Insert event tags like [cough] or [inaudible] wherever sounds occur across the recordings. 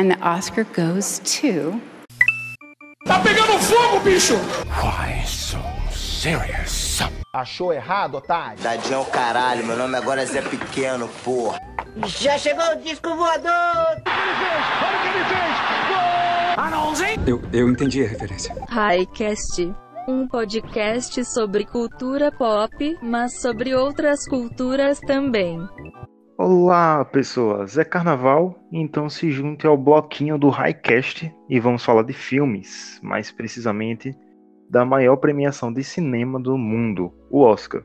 And the Oscar goes to. Tá pegando fogo, bicho! Why so serious? Achou errado, otário? Tadinho é o caralho, meu nome agora é Zé Pequeno, porra. Já chegou o disco voador! Olha o que ele fez! Ah, não, eu, eu entendi a referência. Highcast. Um podcast sobre cultura pop, mas sobre outras culturas também. Olá, pessoas! É carnaval, então se junte ao bloquinho do Highcast e vamos falar de filmes, mais precisamente da maior premiação de cinema do mundo, o Oscar.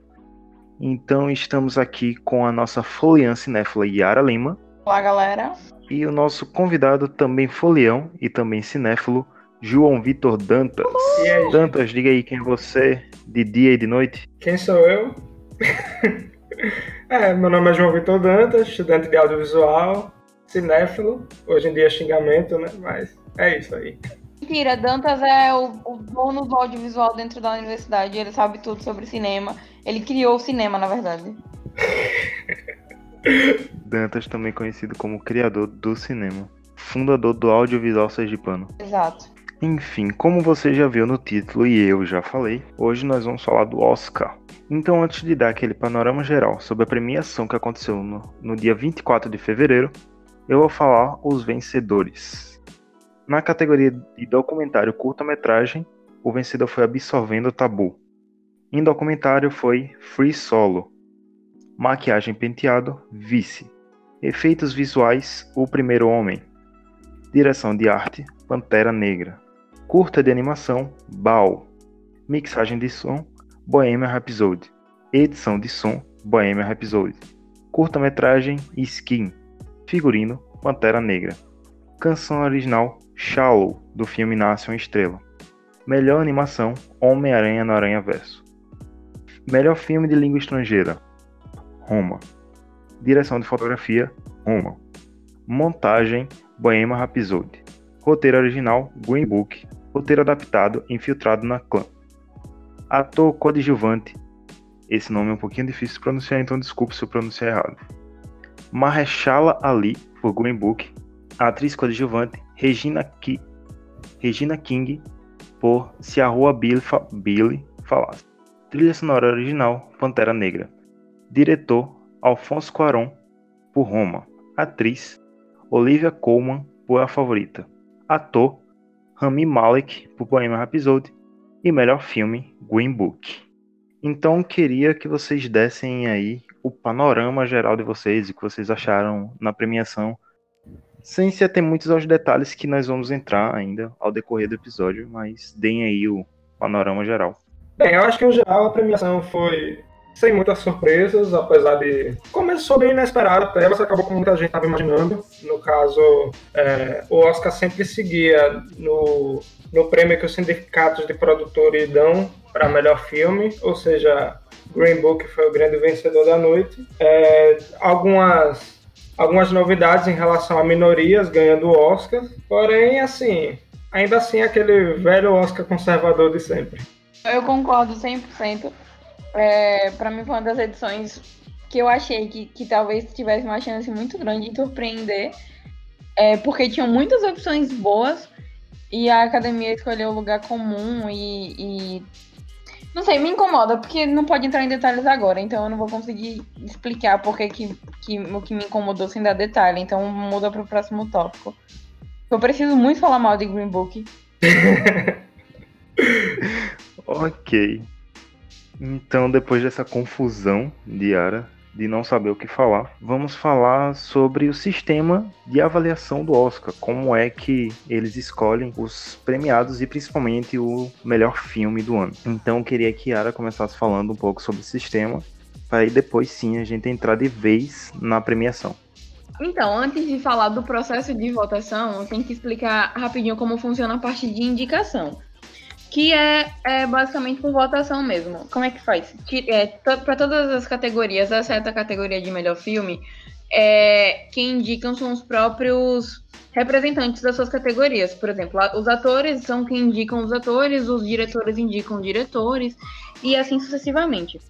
Então estamos aqui com a nossa foliã cinéfila Yara Lima. Olá, galera. E o nosso convidado também folião e também cinéfilo, João Vitor Dantas. Aí, Dantas, diga aí quem é você, de dia e de noite. Quem sou eu? [laughs] é, meu nome é João Vitor Dantas, estudante de audiovisual, cinéfilo. Hoje em dia é xingamento, né? Mas é isso aí. Mentira, Dantas é o, o dono do audiovisual dentro da universidade. Ele sabe tudo sobre cinema. Ele criou o cinema, na verdade. [laughs] Dantas, também conhecido como criador do cinema, fundador do audiovisual sergipano. Exato. Enfim, como você já viu no título e eu já falei, hoje nós vamos falar do Oscar. Então, antes de dar aquele panorama geral sobre a premiação que aconteceu no, no dia 24 de fevereiro, eu vou falar os vencedores. Na categoria de documentário curta-metragem, o vencedor foi Absorvendo o Tabu. Em documentário foi Free Solo. Maquiagem penteado, Vice. Efeitos visuais, O Primeiro Homem. Direção de arte, Pantera Negra. Curta de animação, Bao. Mixagem de som, Bohemian Rhapsody. Edição de som, Bohemian Rhapsody. Curta-metragem, Skin. Figurino, Pantera Negra. Canção original, Shallow, do filme Nasce uma Estrela. Melhor animação, Homem-Aranha no Aranha Verso. Melhor filme de língua estrangeira, Roma. Direção de fotografia, Roma. Montagem, Bohemian Rhapsody. Roteiro original, Green Book. Roteiro adaptado, Infiltrado na Clã. Ator coadjuvante. Esse nome é um pouquinho difícil de pronunciar, então desculpe se eu pronunciar errado. Mahershala Ali, por Green Book. Atriz coadjuvante, Regina, Ki... Regina King, por Se a Rua Billy, Fa... Billy Falasse. Trilha sonora original, Pantera Negra. Diretor, Alfonso Cuarón, por Roma. Atriz, Olivia Colman, por A Favorita. Ator, Rami Malek, por Bohemian Rhapsody. E melhor filme, Green Book. Então queria que vocês dessem aí o panorama geral de vocês, o que vocês acharam na premiação, sem se ater muitos aos detalhes que nós vamos entrar ainda ao decorrer do episódio, mas deem aí o panorama geral. Bem, eu acho que no geral a premiação foi sem muitas surpresas, apesar de. Começou bem inesperada até, mas acabou como muita gente estava imaginando. No caso, é, o Oscar sempre seguia no, no prêmio que os sindicatos de produtores dão para melhor filme, ou seja, Green Book foi o grande vencedor da noite. É, algumas. Algumas novidades em relação a minorias ganhando o Oscar, porém, assim, ainda assim aquele velho Oscar conservador de sempre. Eu concordo 100%. É, para mim foi uma das edições que eu achei que, que talvez tivesse uma chance muito grande de surpreender, é, porque tinham muitas opções boas e a academia escolheu o lugar comum e, e, não sei, me incomoda, porque não pode entrar em detalhes agora, então eu não vou conseguir explicar porque que, que, o que me incomodou sem dar detalhe, então muda para o próximo tópico. Eu preciso muito falar mal de Green Book. [laughs] ok. Então, depois dessa confusão de Yara, de não saber o que falar, vamos falar sobre o sistema de avaliação do Oscar, como é que eles escolhem os premiados e principalmente o melhor filme do ano. Então, eu queria que Yara começasse falando um pouco sobre o sistema, para aí depois sim a gente entrar de vez na premiação. Então, antes de falar do processo de votação, tenho que explicar rapidinho como funciona a parte de indicação que é, é, basicamente por votação mesmo. Como é que faz? É, Para todas as categorias, exceto a categoria de melhor filme, é, quem indicam são os próprios representantes das suas categorias. Por exemplo, os atores são quem indicam os atores, os diretores indicam diretores, e assim sucessivamente.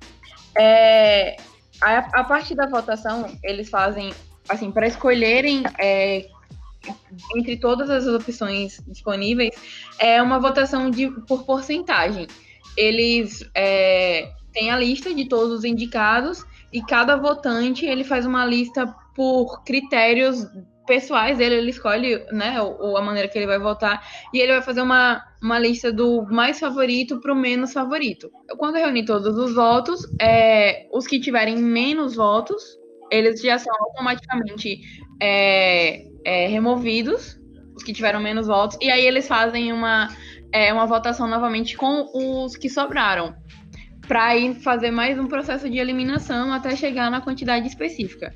É, a, a, parte da votação, eles fazem, assim, para escolherem é, entre todas as opções disponíveis, é uma votação de, por porcentagem. Eles é, têm a lista de todos os indicados e cada votante ele faz uma lista por critérios pessoais dele, ele escolhe né, ou a maneira que ele vai votar, e ele vai fazer uma, uma lista do mais favorito para o menos favorito. Quando reunir todos os votos, é, os que tiverem menos votos, eles já são automaticamente é, é, removidos, os que tiveram menos votos, e aí eles fazem uma, é, uma votação novamente com os que sobraram, para ir fazer mais um processo de eliminação até chegar na quantidade específica.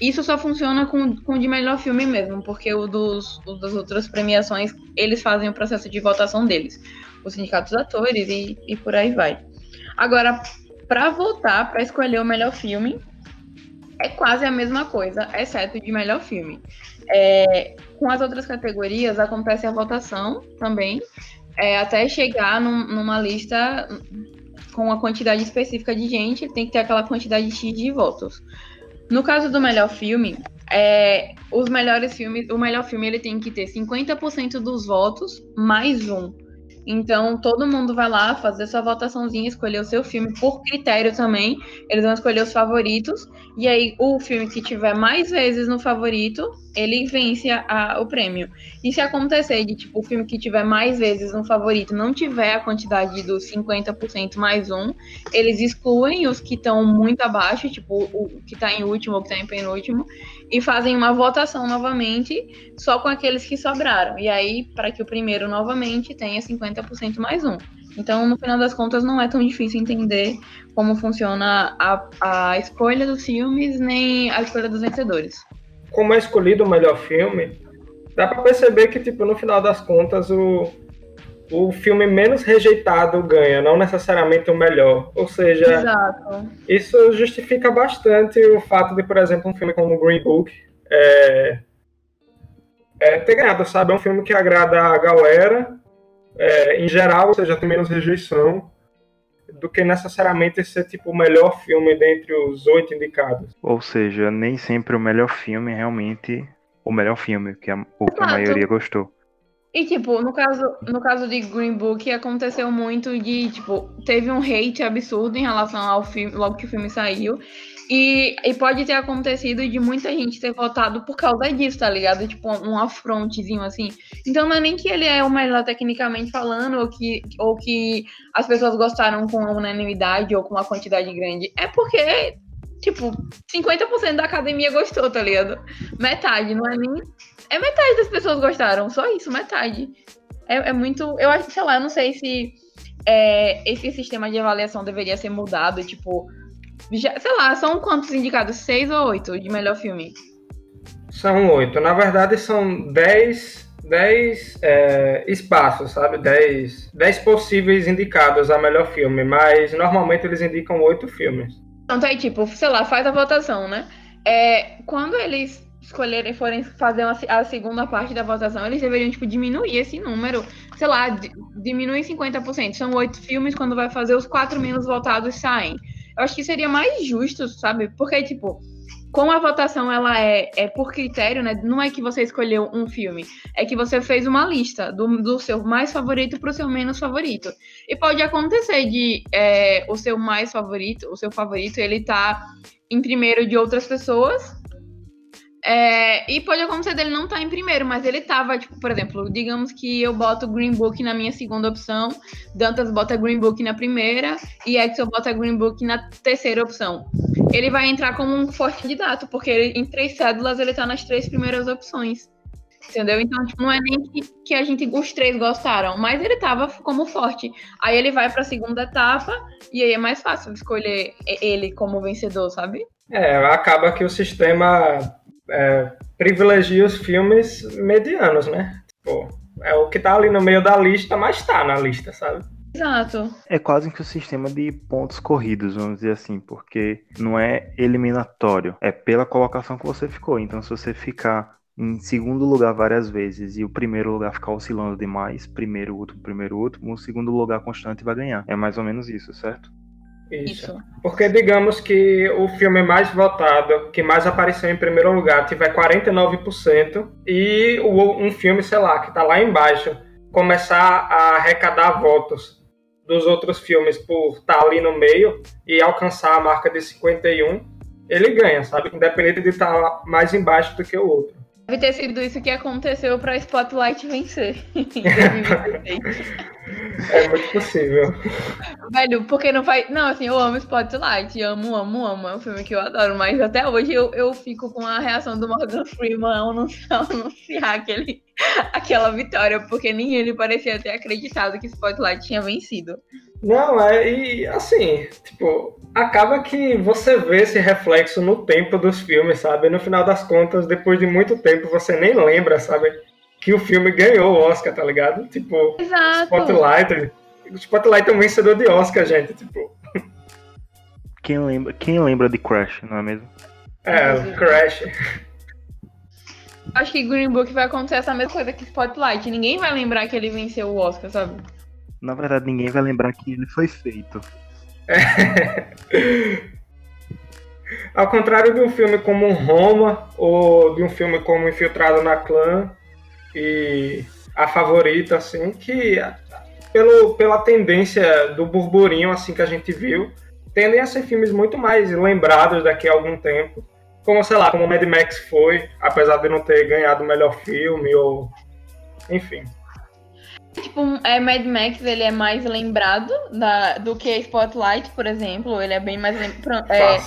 Isso só funciona com, com de melhor filme mesmo, porque o dos, o das outras premiações, eles fazem o processo de votação deles. Os sindicatos atores e, e por aí vai. Agora, para votar, para escolher o melhor filme, é quase a mesma coisa, exceto de melhor filme. É, com as outras categorias, acontece a votação também, é, até chegar num, numa lista com a quantidade específica de gente, tem que ter aquela quantidade X de votos. No caso do melhor filme, é, os melhores filmes, o melhor filme ele tem que ter 50% dos votos mais um. Então, todo mundo vai lá fazer sua votaçãozinha, escolher o seu filme por critério também. Eles vão escolher os favoritos. E aí, o filme que tiver mais vezes no favorito, ele vence a, o prêmio. E se acontecer de, tipo, o filme que tiver mais vezes no favorito não tiver a quantidade dos 50% mais um, eles excluem os que estão muito abaixo, tipo, o que está em último ou que está em penúltimo, e fazem uma votação novamente só com aqueles que sobraram. E aí, para que o primeiro novamente tenha 50% mais um. Então, no final das contas, não é tão difícil entender como funciona a, a escolha dos filmes, nem a escolha dos vencedores. Como é escolhido o melhor filme, dá para perceber que, tipo, no final das contas, o, o filme menos rejeitado ganha, não necessariamente o melhor. Ou seja, Exato. isso justifica bastante o fato de, por exemplo, um filme como Green Book é, é ter ganhado, sabe? É um filme que agrada a galera, é, em geral, ou seja, tem menos rejeição do que necessariamente ser tipo o melhor filme dentre os oito indicados. Ou seja, nem sempre o melhor filme é realmente o melhor filme, que a, o que a maioria gostou. E, tipo, no caso, no caso de Green Book, aconteceu muito de, tipo, teve um hate absurdo em relação ao filme, logo que o filme saiu. E, e pode ter acontecido de muita gente ter votado por causa disso, tá ligado? Tipo, um afrontezinho assim. Então não é nem que ele é o melhor tecnicamente falando, ou que, ou que as pessoas gostaram com unanimidade ou com uma quantidade grande. É porque, tipo, 50% da academia gostou, tá ligado? Metade, não é nem. É metade das pessoas gostaram, só isso, metade. É, é muito. Eu acho, sei lá, eu não sei se é, esse sistema de avaliação deveria ser mudado, tipo já, sei lá, são quantos indicados? Seis ou oito de melhor filme? São oito. Na verdade, são dez, dez é, espaços, sabe? Dez, dez possíveis indicados a melhor filme, mas normalmente eles indicam oito filmes. Então, tá aí, tipo, sei lá, faz a votação, né? É, quando eles escolherem, forem fazer uma, a segunda parte da votação, eles deveriam, tipo, diminuir esse número. Sei lá, diminuir 50%. São oito filmes, quando vai fazer os quatro menos votados saem. Eu acho que seria mais justo, sabe? Porque, tipo, como a votação ela é, é por critério, né? Não é que você escolheu um filme, é que você fez uma lista do, do seu mais favorito para o seu menos favorito. E pode acontecer de é, o seu mais favorito, o seu favorito, ele tá em primeiro de outras pessoas é, e pode acontecer dele não estar tá em primeiro, mas ele tava, tipo, por exemplo, digamos que eu boto Green Book na minha segunda opção, Dantas bota Green Book na primeira e Axel bota Green Book na terceira opção. Ele vai entrar como um forte candidato, porque ele, em três cédulas ele tá nas três primeiras opções. Entendeu? Então, tipo, não é nem que, que, a gente, os três gostaram, mas ele tava como forte. Aí ele vai pra segunda etapa e aí é mais fácil escolher ele como vencedor, sabe? É, acaba que o sistema é, privilegia os filmes medianos, né? Tipo, é o que tá ali no meio da lista, mas tá na lista, sabe? Exato. É quase que o um sistema de pontos corridos, vamos dizer assim, porque não é eliminatório, é pela colocação que você ficou. Então, se você ficar em segundo lugar várias vezes e o primeiro lugar ficar oscilando demais, primeiro, último, primeiro, último, o segundo lugar constante vai ganhar. É mais ou menos isso, certo? Isso. Isso. Porque digamos que o filme mais votado, que mais apareceu em primeiro lugar, tiver 49%, e um filme, sei lá, que tá lá embaixo, começar a arrecadar votos dos outros filmes por estar tá ali no meio e alcançar a marca de 51, ele ganha, sabe? Independente de estar tá mais embaixo do que o outro. Deve ter sido isso que aconteceu para Spotlight vencer. [laughs] é muito possível. Velho, porque não faz. Não, assim, eu amo Spotlight, amo, amo, amo. É um filme que eu adoro, mas até hoje eu, eu fico com a reação do Morgan Freeman ao anunciar [laughs] aquele, aquela vitória, porque nem ele parecia ter acreditado que Spotlight tinha vencido. Não, é, e assim, tipo, acaba que você vê esse reflexo no tempo dos filmes, sabe? No final das contas, depois de muito tempo, você nem lembra, sabe? Que o filme ganhou o Oscar, tá ligado? Tipo, Exato. Spotlight. Spotlight é um vencedor de Oscar, gente, tipo. Quem lembra, quem lembra de Crash, não é mesmo? É, Crash. Acho que Green Book vai acontecer essa mesma coisa que Spotlight. Ninguém vai lembrar que ele venceu o Oscar, sabe? Na verdade, ninguém vai lembrar que ele foi feito. É. [laughs] Ao contrário de um filme como Roma, ou de um filme como Infiltrado na Clã e A Favorita, assim, que pelo, pela tendência do burburinho assim que a gente viu, tendem a ser filmes muito mais lembrados daqui a algum tempo. Como, sei lá, como Mad Max foi, apesar de não ter ganhado o melhor filme, ou. Enfim. Tipo, é, Mad Max ele é mais lembrado da, do que Spotlight, por exemplo. Ele é bem mais lembrado. É,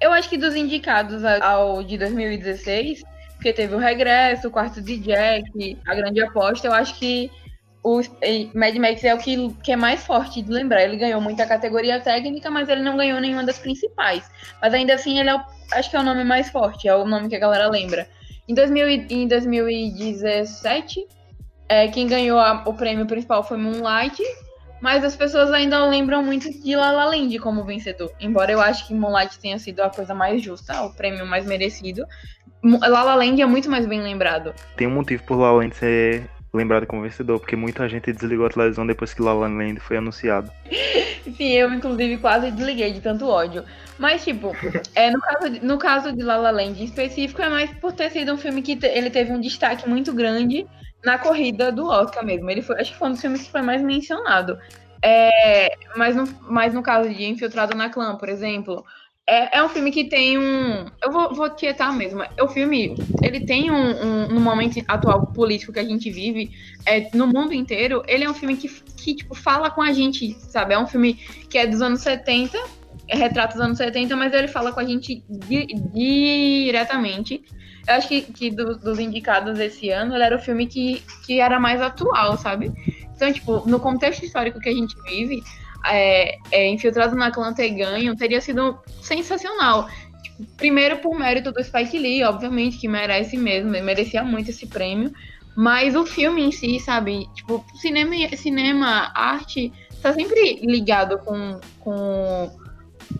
eu acho que dos indicados ao de 2016, porque teve o Regresso, o Quarto de Jack, a Grande Aposta, eu acho que o Mad Max é o que, que é mais forte de lembrar. Ele ganhou muita categoria técnica, mas ele não ganhou nenhuma das principais. Mas ainda assim, ele é o, acho que é o nome mais forte, é o nome que a galera lembra. Em, 2000, em 2017, é, quem ganhou a, o prêmio principal foi Moonlight, mas as pessoas ainda lembram muito de La La Land como vencedor. Embora eu acho que Moonlight tenha sido a coisa mais justa, o prêmio mais merecido. La La Land é muito mais bem lembrado. Tem um motivo por La La Land ser lembrado como vencedor, porque muita gente desligou a televisão depois que La La Land foi anunciado. [laughs] Sim, eu inclusive quase desliguei de tanto ódio. Mas, tipo, é, no, caso de, no caso de La La Land em específico, é mais por ter sido um filme que ele teve um destaque muito grande na corrida do Oscar mesmo. Ele foi, acho que foi um dos filmes que foi mais mencionado. É, mas, no, mas no caso de Infiltrado na Clã, por exemplo, é, é um filme que tem um. Eu vou, vou mesmo. O filme, ele tem um, um. No momento atual político que a gente vive, é, no mundo inteiro, ele é um filme que, que tipo, fala com a gente, sabe? É um filme que é dos anos 70, é retrata dos anos 70, mas ele fala com a gente di, diretamente eu acho que, que do, dos indicados esse ano, ele era o filme que, que era mais atual, sabe? Então, tipo, no contexto histórico que a gente vive, é, é, Infiltrado na Clã ter ganho teria sido sensacional. Tipo, primeiro por mérito do Spike Lee, obviamente, que merece mesmo, merecia muito esse prêmio. Mas o filme em si, sabe? Tipo, cinema, cinema arte, tá sempre ligado com, com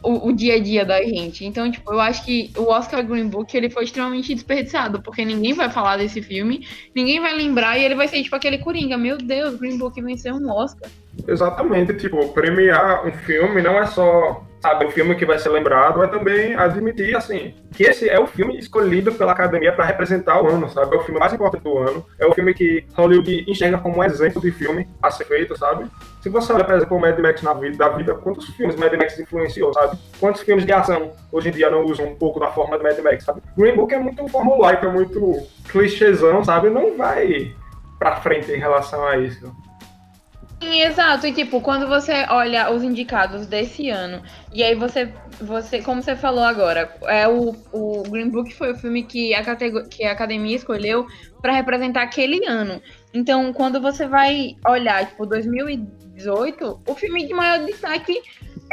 o, o, dia a dia da gente. Então, tipo, eu acho que o Oscar Green Book ele foi extremamente desperdiçado, porque ninguém vai falar desse filme, ninguém vai lembrar e ele vai ser tipo aquele Coringa. Meu Deus, Green Book venceu um Oscar. Exatamente, tipo, premiar um filme não é só sabe, o filme que vai ser lembrado, é também admitir, assim, que esse é o filme escolhido pela academia para representar o ano, sabe? É o filme mais importante do ano, é o filme que Hollywood enxerga como um exemplo de filme a ser feito, sabe? Se você olha, por exemplo, o Mad Max na vida, da vida, quantos filmes Mad Max influenciou, sabe? Quantos filmes de ação hoje em dia não usam um pouco da forma do Mad Max, sabe? Green Book é muito formulaico, é muito clichêzão, sabe? Não vai pra frente em relação a isso. Sim, exato. E tipo, quando você olha os indicados desse ano, e aí você, você como você falou agora, é o, o Green Book foi o filme que a, que a academia escolheu para representar aquele ano. Então, quando você vai olhar, tipo, 2018, o filme de maior destaque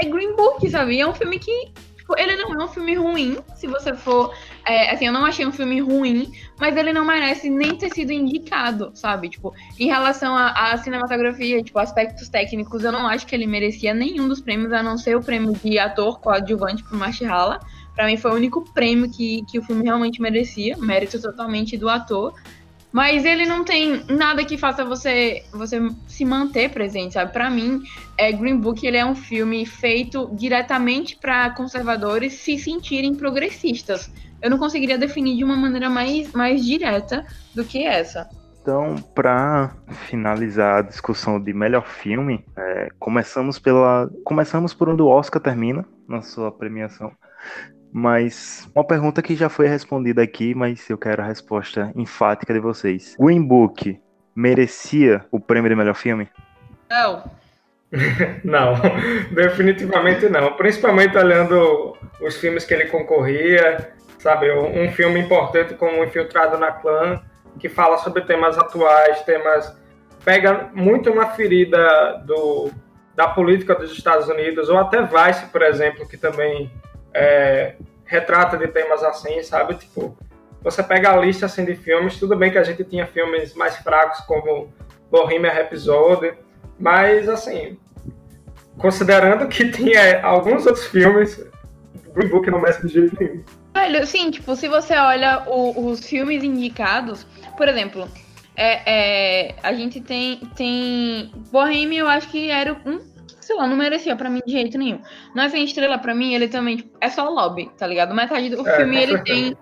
é Green Book, sabe? É um filme que Tipo, ele não é um filme ruim, se você for. É, assim, eu não achei um filme ruim, mas ele não merece nem ter sido indicado, sabe? Tipo, em relação à cinematografia, tipo, aspectos técnicos, eu não acho que ele merecia nenhum dos prêmios, a não ser o prêmio de ator coadjuvante pro Mahershala. Pra mim foi o único prêmio que, que o filme realmente merecia, mérito totalmente do ator. Mas ele não tem nada que faça você você se manter presente, sabe? Para mim, é, Green Book ele é um filme feito diretamente para conservadores se sentirem progressistas. Eu não conseguiria definir de uma maneira mais, mais direta do que essa. Então, para finalizar a discussão de melhor filme, é, começamos pela começamos por onde o Oscar termina na sua premiação. Mas uma pergunta que já foi respondida aqui, mas eu quero a resposta enfática de vocês. Green Book merecia o prêmio de melhor filme? Não. [laughs] não, definitivamente não. Principalmente olhando os filmes que ele concorria, sabe? Um filme importante como Infiltrado na Clã que fala sobre temas atuais, temas pega muito uma ferida do, da política dos Estados Unidos, ou até Vice, por exemplo, que também é, retrata de temas assim, sabe? Tipo, você pega a lista assim, de filmes, tudo bem que a gente tinha filmes mais fracos como Bohemian Rhapsody, mas assim, considerando que [laughs] tinha alguns outros filmes, Green Book não mexe de jeito nenhum. Velho, sim, tipo, se você olha o, os filmes indicados, por exemplo, é, é, a gente tem, tem. Bohemian, eu acho que era um. Sei lá, não merecia pra mim de jeito nenhum. Sem Estrela, pra mim, ele também tipo, é só lobby, tá ligado? Metade do é, filme ele tem.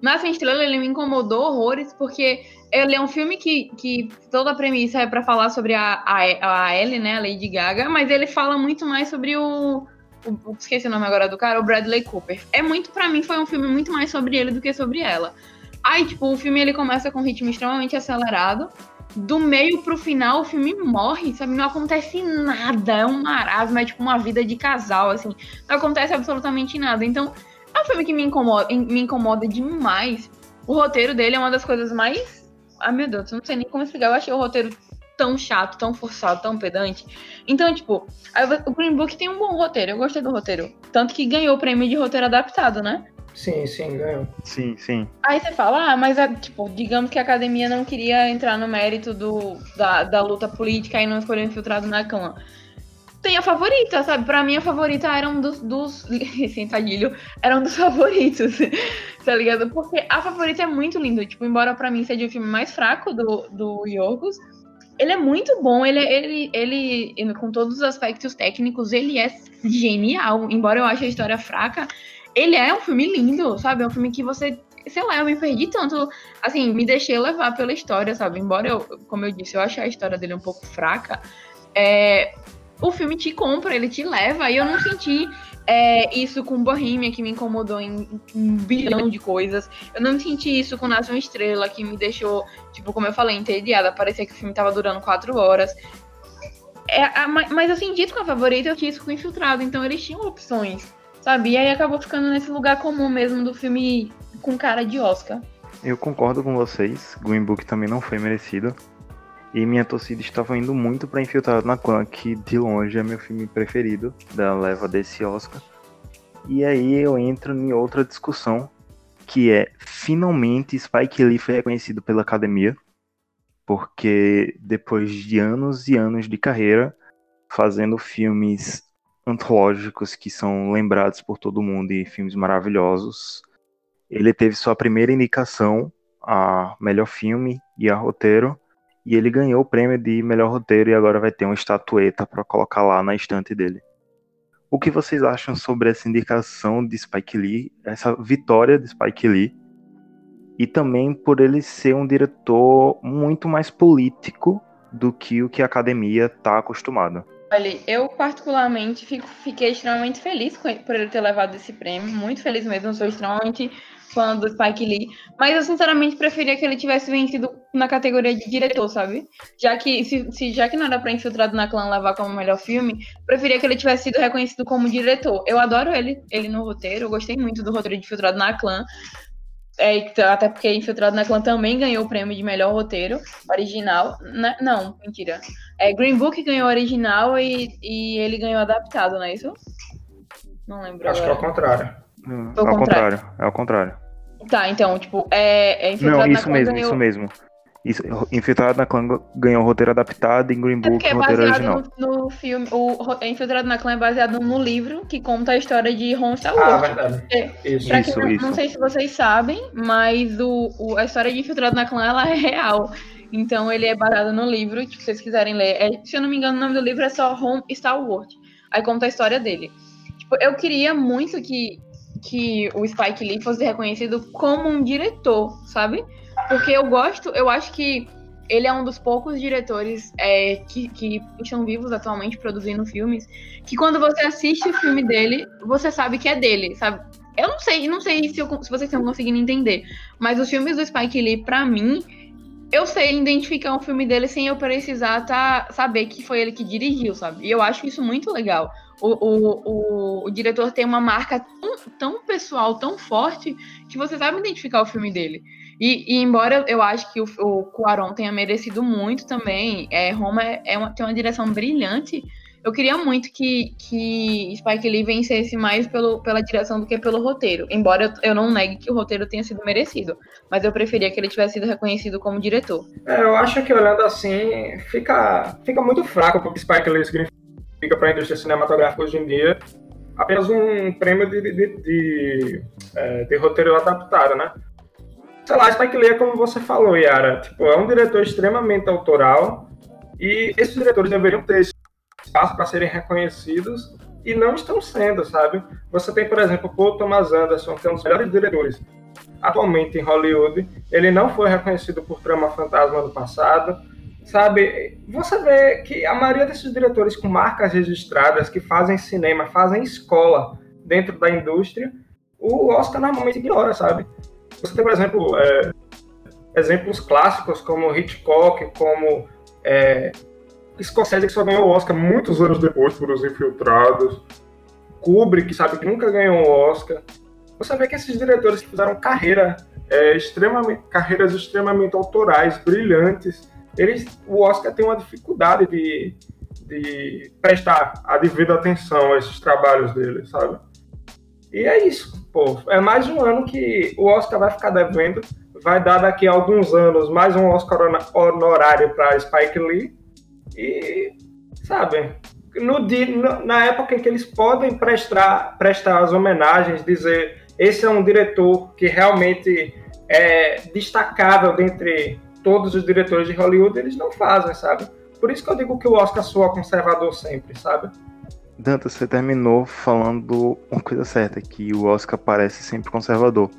Mas Sem Estrela, ele me incomodou horrores, porque ele é um filme que, que toda a premissa é pra falar sobre a, a, a Ellie, né? A Lady Gaga, mas ele fala muito mais sobre o. o esqueci o nome agora do cara, o Bradley Cooper. É muito, pra mim, foi um filme muito mais sobre ele do que sobre ela. Aí, tipo, o filme ele começa com um ritmo extremamente acelerado. Do meio pro final, o filme morre, sabe? Não acontece nada. É um marasmo, é tipo uma vida de casal, assim. Não acontece absolutamente nada. Então, é um filme que me incomoda, me incomoda demais. O roteiro dele é uma das coisas mais. Ai, meu Deus, eu não sei nem como explicar. Eu achei o roteiro tão chato, tão forçado, tão pedante. Então, tipo, o Green Book tem um bom roteiro. Eu gostei do roteiro. Tanto que ganhou o prêmio de roteiro adaptado, né? Sim, sim, ganhou. Sim, sim. Aí você fala, ah, mas é, tipo, digamos que a academia não queria entrar no mérito do, da, da luta política e não escolheu infiltrado na cama. Tem a favorita, sabe? Pra mim a favorita era um dos. dos [laughs] sem tadilho, era um dos favoritos. [laughs] tá ligado? Porque a favorita é muito linda. Tipo, embora pra mim seja o filme mais fraco do, do Yorgos, ele é muito bom, ele, ele, ele, com todos os aspectos técnicos, ele é genial. Embora eu ache a história fraca, ele é um filme lindo, sabe? É um filme que você, sei lá, eu me perdi tanto, assim, me deixei levar pela história, sabe? Embora eu, como eu disse, eu achei a história dele um pouco fraca, é, o filme te compra, ele te leva, e eu não senti é, isso com Bohemia, que me incomodou em, em, um bilhão de coisas. Eu não senti isso com Nasce uma Estrela, que me deixou, tipo, como eu falei, entediada. Parecia que o filme tava durando quatro horas. É, a, mas eu senti com a favorita, eu tinha isso com Infiltrado, então eles tinham opções sabe? E aí acabou ficando nesse lugar comum mesmo do filme com cara de Oscar. Eu concordo com vocês, Green Book também não foi merecido. E minha torcida estava indo muito para Infiltrado na Clã, que de longe é meu filme preferido da leva desse Oscar. E aí eu entro em outra discussão, que é finalmente Spike Lee foi reconhecido pela academia, porque depois de anos e anos de carreira, fazendo filmes antológicos que são lembrados por todo mundo e filmes maravilhosos. Ele teve sua primeira indicação a melhor filme e a roteiro, e ele ganhou o prêmio de melhor roteiro e agora vai ter uma estatueta para colocar lá na estante dele. O que vocês acham sobre essa indicação de Spike Lee, essa vitória de Spike Lee? E também por ele ser um diretor muito mais político do que o que a academia está acostumada. Olha, eu particularmente fico, fiquei extremamente feliz por ele ter levado esse prêmio, muito feliz mesmo, sou extremamente fã do Spike Lee, mas eu sinceramente preferia que ele tivesse vencido na categoria de diretor, sabe? Já que se, se já que não era para Infiltrado na Clã levar como melhor filme, preferia que ele tivesse sido reconhecido como diretor. Eu adoro ele, ele no roteiro, eu gostei muito do roteiro de Infiltrado na Clã, é, até porque Infiltrado na Clã também ganhou o prêmio de melhor roteiro original. Né? Não, mentira. É, Green Book ganhou original e, e ele ganhou adaptado, não é isso? Não lembro. Acho agora. que é o contrário. Hum, é o contrário. É o contrário. Tá, então, tipo, é, é Infiltrado Não, isso mesmo, ganhou... isso mesmo. Isso, Infiltrado na Clã ganhou roteiro adaptado em Green É Book, porque é roteiro baseado original. no, no filme. O Ro- Infiltrado na Clã é baseado no livro que conta a história de Ron Ah, Stark. verdade. É, Isso. Pra quem Isso, não, isso. não sei se vocês sabem, mas o, o- a história de Infiltrado na Clã ela é real. Então ele é baseado no livro, se vocês quiserem ler. É, se eu não me engano, o nome do livro é só Home Star Wars. Aí conta a história dele. Tipo, eu queria muito que, que o Spike Lee fosse reconhecido como um diretor, sabe? Porque eu gosto, eu acho que ele é um dos poucos diretores é, que, que estão vivos atualmente produzindo filmes, que quando você assiste o filme dele, você sabe que é dele, sabe? Eu não sei, não sei se, eu- se vocês estão conseguindo entender, mas os filmes do Spike Lee, pra mim, eu sei identificar um filme dele sem eu precisar tá, saber que foi ele que dirigiu, sabe? E eu acho isso muito legal. O, o, o, o diretor tem uma marca tão, tão pessoal, tão forte, que você sabe identificar o filme dele. E, e embora eu acho que o, o Cuarón tenha merecido muito também, é, Roma é, é uma- tem uma direção brilhante. Eu queria muito que, que Spike Lee vencesse mais pelo, pela direção do que pelo roteiro. Embora eu, eu não negue que o roteiro tenha sido merecido. Mas eu preferia que ele tivesse sido reconhecido como diretor. É, eu acho que olhando assim, fica, fica muito fraco porque Spike Lee significa para a indústria cinematográfica hoje em dia apenas um prêmio de, de, de, de, é, de roteiro adaptado, né? Sei lá, Spike Lee é como você falou, Yara, tipo, é um diretor extremamente autoral e esses diretores deveriam ter espaço para serem reconhecidos e não estão sendo, sabe? Você tem, por exemplo, Paul Thomas Anderson, que é um dos melhores diretores atualmente em Hollywood. Ele não foi reconhecido por Trama Fantasma no passado. Sabe, você vê que a maioria desses diretores com marcas registradas, que fazem cinema, fazem escola dentro da indústria, o Oscar normalmente ignora, sabe? Você tem, por exemplo, é, exemplos clássicos como Hitchcock, como é, Scorsese, que só ganhou o Oscar muitos anos depois por Os Infiltrados, Kubrick, sabe, que nunca ganhou o Oscar. Você vê que esses diretores que fizeram carreira, é, extremamente, carreiras extremamente autorais, brilhantes, eles, o Oscar tem uma dificuldade de, de prestar a devida atenção a esses trabalhos deles, sabe? E é isso, pô. É mais um ano que o Oscar vai ficar devendo. Vai dar daqui a alguns anos mais um Oscar honorário para Spike Lee. E, sabe, no dia, na época em que eles podem prestar, prestar as homenagens, dizer esse é um diretor que realmente é destacável dentre todos os diretores de Hollywood, eles não fazem, sabe? Por isso que eu digo que o Oscar soa conservador sempre, sabe? Dantas, você terminou falando uma coisa certa, que o Oscar parece sempre conservador.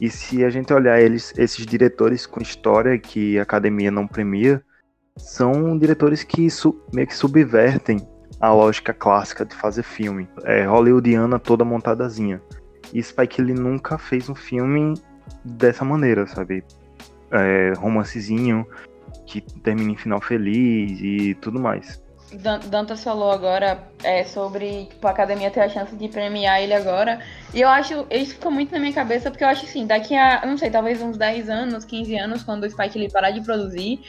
E se a gente olhar eles, esses diretores com história que a academia não premia, são diretores que meio que subvertem a lógica clássica de fazer filme. É hollywoodiana toda montadazinha. E Spike Lee nunca fez um filme dessa maneira, sabe? É, romancezinho, que termina em final feliz e tudo mais. Dan- Dantas falou agora é, sobre tipo, a academia ter a chance de premiar ele agora. E eu acho, isso ficou muito na minha cabeça, porque eu acho assim, daqui a, não sei, talvez uns 10 anos, 15 anos, quando o Spike Lee parar de produzir,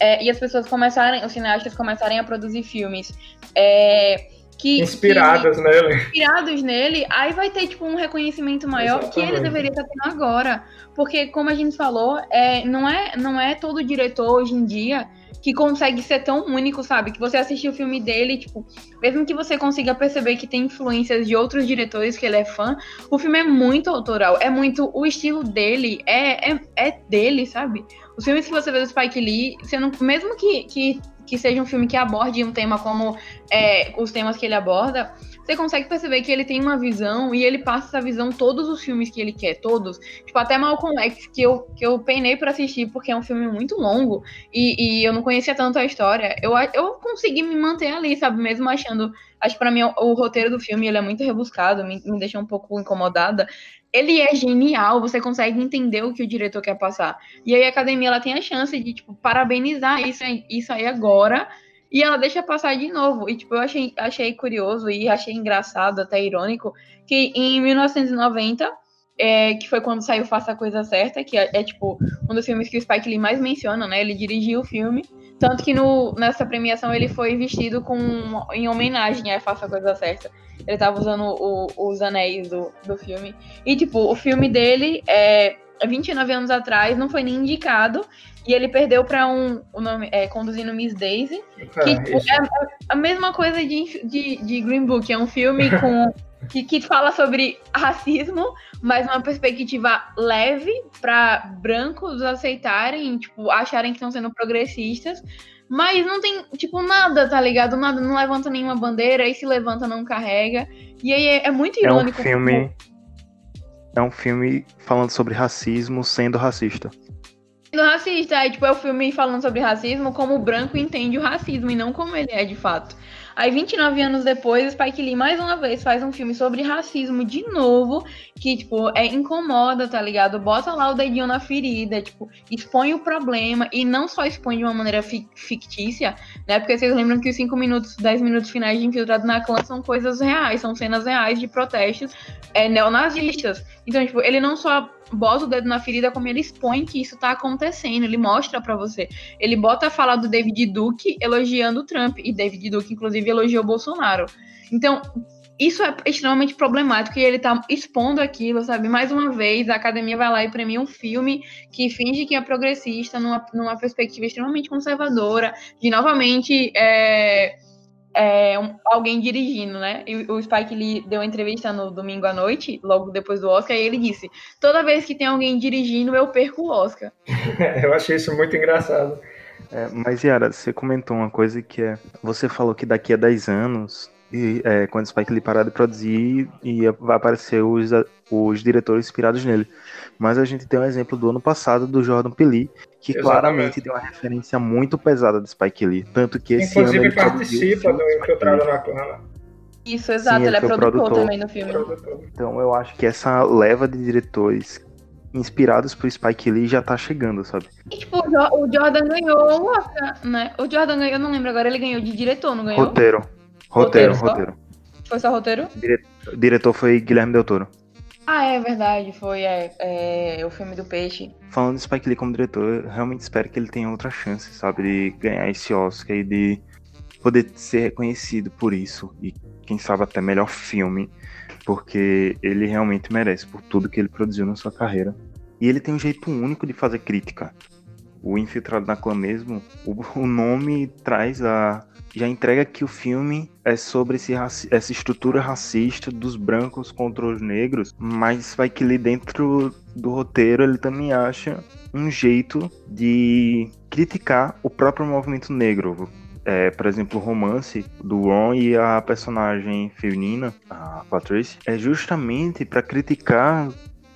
é, e as pessoas começarem, os cineastas começarem a produzir filmes é, que. Inspiradas que, nele. Inspirados nele, aí vai ter, tipo, um reconhecimento maior que ele Exatamente. deveria estar tendo agora. Porque, como a gente falou, é, não, é, não é todo diretor hoje em dia que consegue ser tão único, sabe? Que você assistir o filme dele, tipo, mesmo que você consiga perceber que tem influências de outros diretores que ele é fã, o filme é muito autoral, é muito. O estilo dele é, é, é dele, sabe? Os filmes que você vê do Spike Lee, mesmo que, que, que seja um filme que aborde um tema como é, os temas que ele aborda, você consegue perceber que ele tem uma visão e ele passa essa visão todos os filmes que ele quer, todos. Tipo, até Malcolm X, que eu, que eu peinei pra assistir porque é um filme muito longo e, e eu não conhecia tanto a história. Eu, eu consegui me manter ali, sabe? Mesmo achando. Acho que pra mim o, o roteiro do filme ele é muito rebuscado, me, me deixa um pouco incomodada. Ele é genial, você consegue entender o que o diretor quer passar. E aí a academia ela tem a chance de, tipo, parabenizar isso, isso aí agora e ela deixa passar de novo. E, tipo, eu achei, achei curioso e achei engraçado, até irônico, que em 1990, é, que foi quando saiu Faça a Coisa Certa, que é, é, tipo, um dos filmes que o Spike Lee mais menciona, né? Ele dirigiu o filme. Tanto que no, nessa premiação ele foi vestido com, em homenagem a Faça a Coisa Certa. Ele tava usando o- os anéis do, do filme. E, tipo, o filme dele é, 29 anos atrás, não foi nem indicado. E ele perdeu para um, o nome, é, Conduzindo Miss Daisy. que tipo, é a mesma coisa de, de, de Green Book, é um filme com [laughs] que, que fala sobre racismo, mas uma perspectiva leve para brancos aceitarem, tipo, acharem que estão sendo progressistas. Mas não tem, tipo, nada, tá ligado? Nada, não levanta nenhuma bandeira, e se levanta, não carrega. E aí é, é muito irônico. É um filme. É um filme falando sobre racismo sendo racista. Sendo racista, aí, tipo, é o filme falando sobre racismo como o branco entende o racismo e não como ele é de fato. Aí, 29 anos depois, Spike Lee mais uma vez faz um filme sobre racismo de novo, que, tipo, é incomoda, tá ligado? Bota lá o dedinho na ferida, tipo, expõe o problema e não só expõe de uma maneira fictícia, né? Porque vocês lembram que os 5 minutos, 10 minutos finais de Infiltrado na Clã são coisas reais, são cenas reais de protestos é, neonazistas. Então, tipo, ele não só bota o dedo na ferida como ele expõe que isso tá acontecendo, ele mostra para você. Ele bota a fala do David Duke elogiando o Trump, e David Duke, inclusive, elogiou o Bolsonaro. Então, isso é extremamente problemático e ele tá expondo aquilo, sabe? Mais uma vez, a academia vai lá e premia um filme que finge que é progressista numa, numa perspectiva extremamente conservadora, de novamente. É é, um, alguém dirigindo, né? E o Spike Lee deu uma entrevista no domingo à noite, logo depois do Oscar, e ele disse: toda vez que tem alguém dirigindo, eu perco o Oscar. [laughs] eu achei isso muito engraçado. É, mas, Yara, você comentou uma coisa que é. Você falou que daqui a 10 anos, e, é, quando o Spike Lee parar de produzir, e vai aparecer os, os diretores inspirados nele. Mas a gente tem um exemplo do ano passado do Jordan Peele, que Exatamente. claramente tem uma referência muito pesada do Spike Lee. Tanto que esse Inclusive ano ele participa do Infiltrado na Clã. Isso, exato, Sim, ele, ele é produtor, produtor, também no filme. Então eu acho que essa leva de diretores inspirados por Spike Lee já tá chegando, sabe? E tipo, o Jordan ganhou o Oscar, né? O Jordan ganhou, eu não lembro agora, ele ganhou de diretor, não ganhou? Roteiro. Roteiro, roteiro. roteiro. Foi só roteiro? Diretor, diretor foi Guilherme Del Toro. Ah, é verdade, foi é, é, o filme do Peixe. Falando de Spike Lee como diretor, eu realmente espero que ele tenha outra chance, sabe, de ganhar esse Oscar e de poder ser reconhecido por isso e quem sabe até melhor filme, porque ele realmente merece por tudo que ele produziu na sua carreira. E ele tem um jeito único de fazer crítica. O Infiltrado na Clã mesmo, o, o nome traz a já entrega que o filme é sobre esse, essa estrutura racista dos brancos contra os negros, mas vai que ali dentro do roteiro ele também acha um jeito de criticar o próprio movimento negro. É, por exemplo, o romance do Ron e a personagem feminina, a Patrice, é justamente para criticar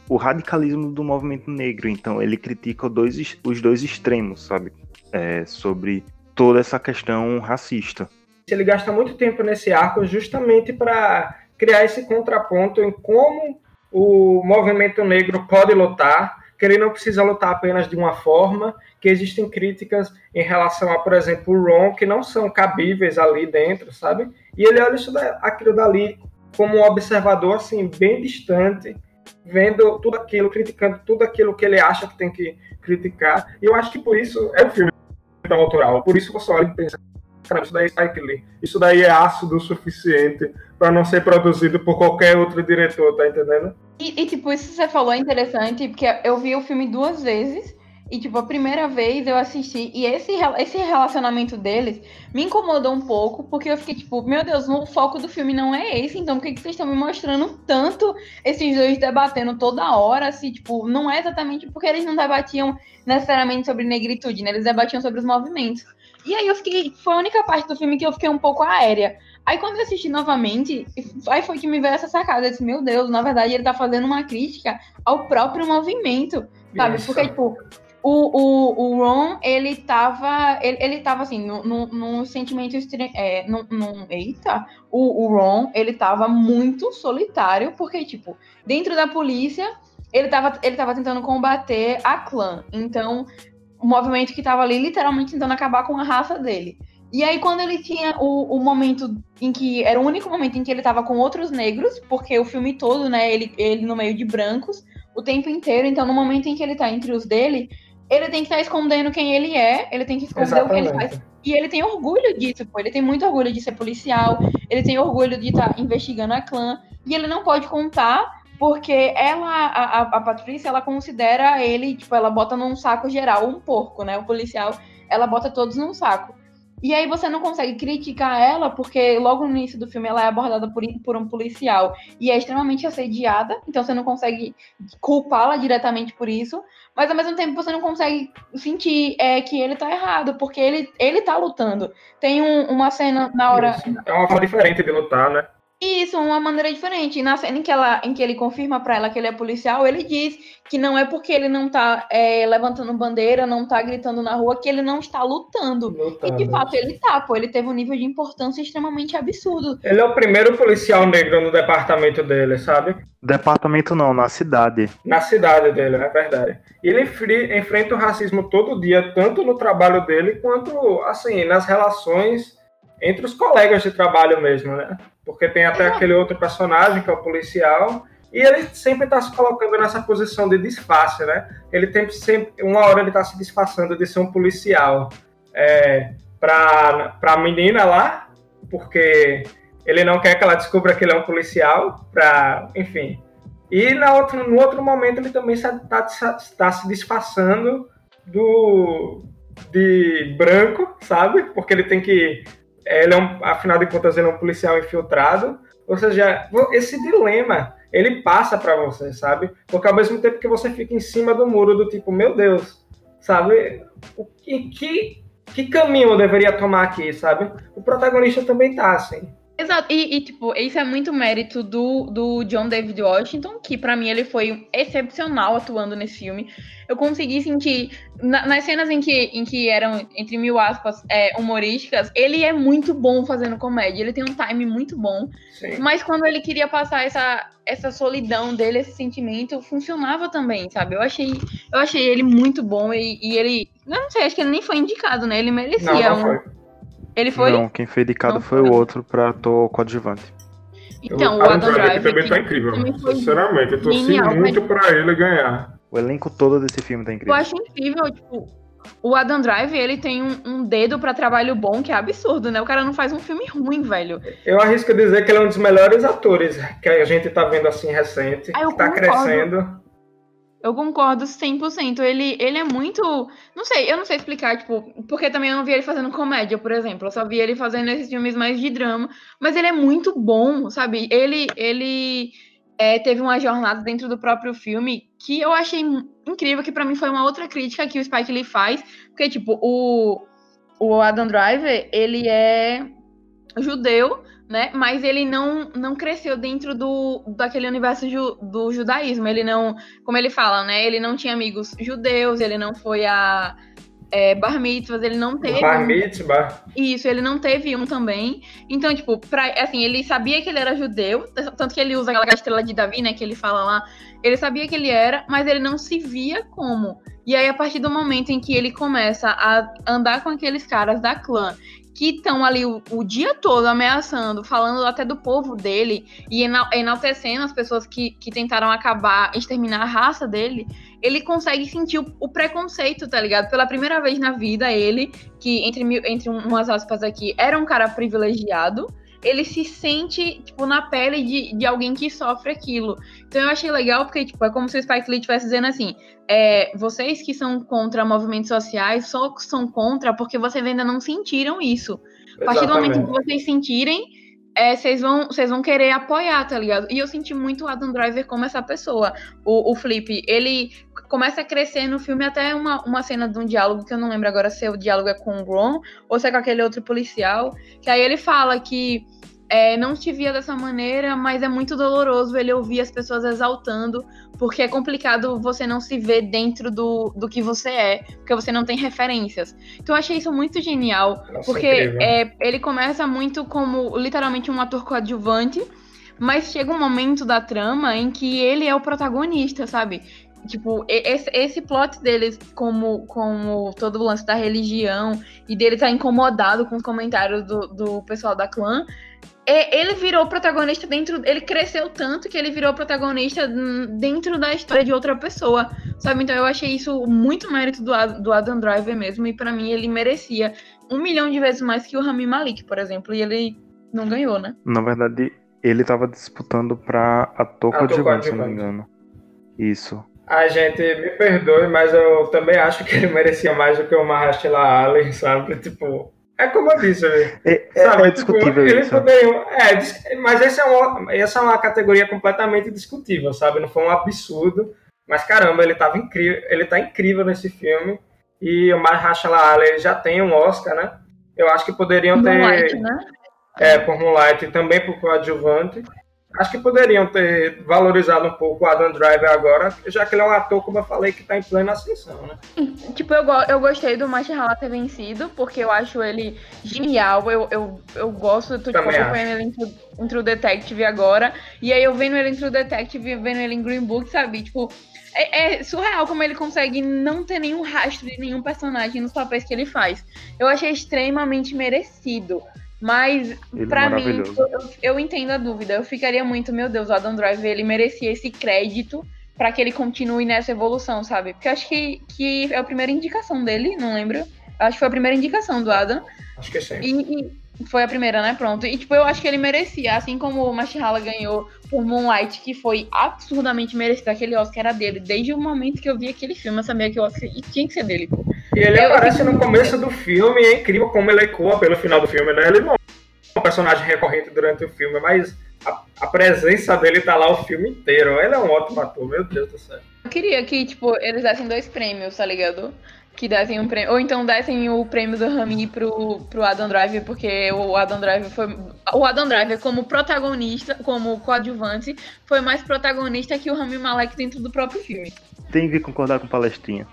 o radicalismo do movimento negro. Então ele critica os dois, os dois extremos, sabe? É, sobre toda essa questão racista. Ele gasta muito tempo nesse arco justamente para criar esse contraponto em como o movimento negro pode lutar, que ele não precisa lutar apenas de uma forma, que existem críticas em relação a, por exemplo, o Ron, que não são cabíveis ali dentro, sabe? E ele olha isso aquilo dali como um observador, assim, bem distante, vendo tudo aquilo, criticando tudo aquilo que ele acha que tem que criticar. E eu acho que por isso é o filme tão autoral. Por isso você olha e pensa, cara, isso daí é. Isso daí é ácido o suficiente para não ser produzido por qualquer outro diretor, tá entendendo? E, e, tipo, isso que você falou é interessante, porque eu vi o filme duas vezes. E, tipo, a primeira vez eu assisti, e esse, esse relacionamento deles me incomodou um pouco, porque eu fiquei, tipo, meu Deus, o foco do filme não é esse, então por que, que vocês estão me mostrando tanto esses dois debatendo toda hora, assim, tipo, não é exatamente porque eles não debatiam necessariamente sobre negritude, né? Eles debatiam sobre os movimentos. E aí eu fiquei, foi a única parte do filme que eu fiquei um pouco aérea. Aí quando eu assisti novamente, aí foi que me veio essa sacada, eu disse, meu Deus, na verdade ele tá fazendo uma crítica ao próprio movimento, sabe? Porque, tipo, o, o, o Ron, ele tava. Ele, ele tava assim, num sentimento extremo. É, num, num, eita! O, o Ron, ele tava muito solitário, porque, tipo, dentro da polícia, ele tava, ele tava tentando combater a clã. Então, o movimento que tava ali, literalmente tentando acabar com a raça dele. E aí, quando ele tinha o, o momento em que. Era o único momento em que ele tava com outros negros, porque o filme todo, né, ele, ele no meio de brancos, o tempo inteiro. Então, no momento em que ele tá entre os dele, ele tem que estar tá escondendo quem ele é, ele tem que esconder Exatamente. o que ele faz. E ele tem orgulho disso, pô. Ele tem muito orgulho de ser policial, ele tem orgulho de estar tá investigando a clã. E ele não pode contar porque ela, a, a Patrícia, ela considera ele, tipo, ela bota num saco geral, um porco, né? O policial, ela bota todos num saco. E aí você não consegue criticar ela, porque logo no início do filme ela é abordada por, por um policial e é extremamente assediada, então você não consegue culpá-la diretamente por isso, mas ao mesmo tempo você não consegue sentir é, que ele tá errado, porque ele, ele tá lutando. Tem um, uma cena na hora. É uma forma diferente de lutar, né? Isso, uma maneira diferente. Na cena em que, ela, em que ele confirma para ela que ele é policial, ele diz que não é porque ele não tá é, levantando bandeira, não tá gritando na rua, que ele não está lutando. lutando. E de fato ele tá, pô. Ele teve um nível de importância extremamente absurdo. Ele é o primeiro policial negro no departamento dele, sabe? Departamento não, na cidade. Na cidade dele, é verdade. E ele enfrenta o racismo todo dia, tanto no trabalho dele quanto, assim, nas relações entre os colegas de trabalho mesmo, né? Porque tem até aquele outro personagem que é o policial, e ele sempre está se colocando nessa posição de disfarce, né? Ele tem sempre, uma hora ele está se disfarçando de ser um policial é, para a menina lá, porque ele não quer que ela descubra que ele é um policial, para, enfim. E na outro, no outro momento ele também está tá se disfarçando do de branco, sabe? Porque ele tem que ele é um, afinal de contas, ele é um policial infiltrado. Ou seja, esse dilema, ele passa para você, sabe? Porque ao mesmo tempo que você fica em cima do muro do tipo, meu Deus, sabe? O que, que, que caminho eu deveria tomar aqui, sabe? O protagonista também tá assim. Exato, e, e, tipo, isso é muito mérito do, do John David Washington, que para mim ele foi excepcional atuando nesse filme. Eu consegui sentir, na, nas cenas em que, em que eram, entre mil aspas, é, humorísticas, ele é muito bom fazendo comédia, ele tem um time muito bom. Sim. Mas quando ele queria passar essa, essa solidão dele, esse sentimento, funcionava também, sabe? Eu achei, eu achei ele muito bom e, e ele, eu não sei, acho que ele nem foi indicado, né? Ele merecia não, não um. Ele foi? Não, quem foi indicado foi, foi o outro pra ator coadjuvante. Então, o Adam Driver também tá incrível. Sinceramente, eu torci muito pra ele ganhar. O elenco todo desse filme tá incrível. Eu acho incrível, tipo, o Adam Driver, ele tem um, um dedo para trabalho bom, que é absurdo, né? O cara não faz um filme ruim, velho. Eu arrisco dizer que ele é um dos melhores atores que a gente tá vendo assim recente, ah, que tá concordo. crescendo. Eu concordo 100%. Ele, ele é muito. Não sei, eu não sei explicar, tipo, porque também eu não vi ele fazendo comédia, por exemplo. Eu só vi ele fazendo esses filmes mais de drama. Mas ele é muito bom, sabe? Ele, ele é, teve uma jornada dentro do próprio filme que eu achei incrível, que para mim foi uma outra crítica que o Spike Lee faz. Porque, tipo, o, o Adam Driver, ele é judeu né? Mas ele não, não cresceu dentro do daquele universo ju, do judaísmo. Ele não, como ele fala, né? Ele não tinha amigos judeus, ele não foi a é, bar mitzvahs, ele não teve. Bar mitzvah. Um, isso, ele não teve um também. Então, tipo, pra, assim, ele sabia que ele era judeu, tanto que ele usa aquela estrela de Davi, né? Que ele fala lá. Ele sabia que ele era, mas ele não se via como. E aí, a partir do momento em que ele começa a andar com aqueles caras da clã que estão ali o, o, dia todo ameaçando, falando até do povo dele e enaltecendo as pessoas que, que tentaram acabar, exterminar a raça dele, ele consegue sentir o, o, preconceito, tá ligado? Pela primeira vez na vida, ele, que entre, entre umas aspas aqui, era um cara privilegiado, ele se sente, tipo, na pele de, de alguém que sofre aquilo. Então eu achei legal, porque, tipo, é como se o Spike Lee estivesse dizendo assim, é, vocês que são contra movimentos sociais só são contra porque vocês ainda não sentiram isso. A partir do momento que vocês sentirem, é, vocês vão, vocês vão querer apoiar, tá ligado? E eu senti muito o Adam Driver como essa pessoa. O, o Flip, ele começa a crescer no filme até uma, uma cena de um diálogo, que eu não lembro agora se o diálogo é com o Ron ou se é com aquele outro policial, que aí ele fala que é, não te via dessa maneira, mas é muito doloroso ele ouvir as pessoas exaltando, porque é complicado você não se ver dentro do, do que você é, porque você não tem referências. Então eu achei isso muito genial, Nossa, porque é, ele começa muito como literalmente um ator coadjuvante, mas chega um momento da trama em que ele é o protagonista, sabe? Tipo, esse, esse plot deles, como, como todo o lance da religião e dele estar tá incomodado com os comentários do, do pessoal da clã, é, ele virou protagonista dentro. Ele cresceu tanto que ele virou protagonista dentro da história de outra pessoa, sabe? Então eu achei isso muito mérito do, do Adam Driver mesmo, e para mim ele merecia um milhão de vezes mais que o Rami Malik, por exemplo, e ele não ganhou, né? Na verdade, Ele tava disputando pra ator coadjuvante, se eu não me engano. Isso. A gente me perdoe, mas eu também acho que ele merecia mais do que o Mahershala Ali, sabe? Tipo, é como eu disse. É, é- Sabe, é tipo, discutível eles isso. poderiam- é, dis- mas essa é, uma, essa é uma categoria completamente discutível, sabe? Não foi um absurdo. Mas caramba, ele tava incrível, ele tá incrível nesse filme. E o Mahershala Ali ele já tem um Oscar, né? Eu acho que poderiam ter. Moonlight, né? É, por Moonlight e também por coadjuvante. Acho que poderiam ter valorizado um pouco o Adam Driver agora, já que ele é um ator, como eu falei, que tá em plena ascensão, né? Tipo, eu, go- eu gostei do Mahershala ter vencido, porque eu acho ele genial. Eu, eu, eu gosto, tô tipo, acompanhando ele em True, em True Detective agora. E aí eu vendo ele em True Detective e vendo ele em Green Book, sabe? Tipo, é, é surreal como ele consegue não ter nenhum rastro de nenhum personagem nos papéis que ele faz. Eu achei extremamente merecido. Mas, Ele é pra mim, eu, eu entendo a dúvida. Eu ficaria muito, meu Deus, o Adam Driver, ele merecia esse crédito pra que ele continue nessa evolução, sabe? Porque eu acho que, que é a primeira indicação dele, não lembro. Eu Acho que foi a primeira indicação do Adam. Acho que sim. E, e foi a primeira, né? Pronto. E, tipo, eu acho que ele merecia. Assim como o Mahershala ganhou por Moonlight, que foi absurdamente merecido. Aquele Oscar era dele. Desde o momento que eu vi aquele filme, eu sabia que o Oscar tinha que ser dele, pô. E ele Eu- aparece no começo do filme e é incrível como ele ecoa pelo final do filme, né? Ele não é um personagem recorrente durante o filme, mas a, a presença dele tá lá o filme inteiro. Ele é um ótimo ator, meu Deus do céu. Eu queria que, tipo, eles dessem dois prêmios, tá ligado? Que dessem um prêmio. Ou então dessem o prêmio do Rami pro, pro Adam Driver, porque o Adam Driver foi. O Adam Driver, como protagonista, como coadjuvante, foi mais protagonista que o Rami Malek dentro do próprio filme. Tem que concordar com palestrinha.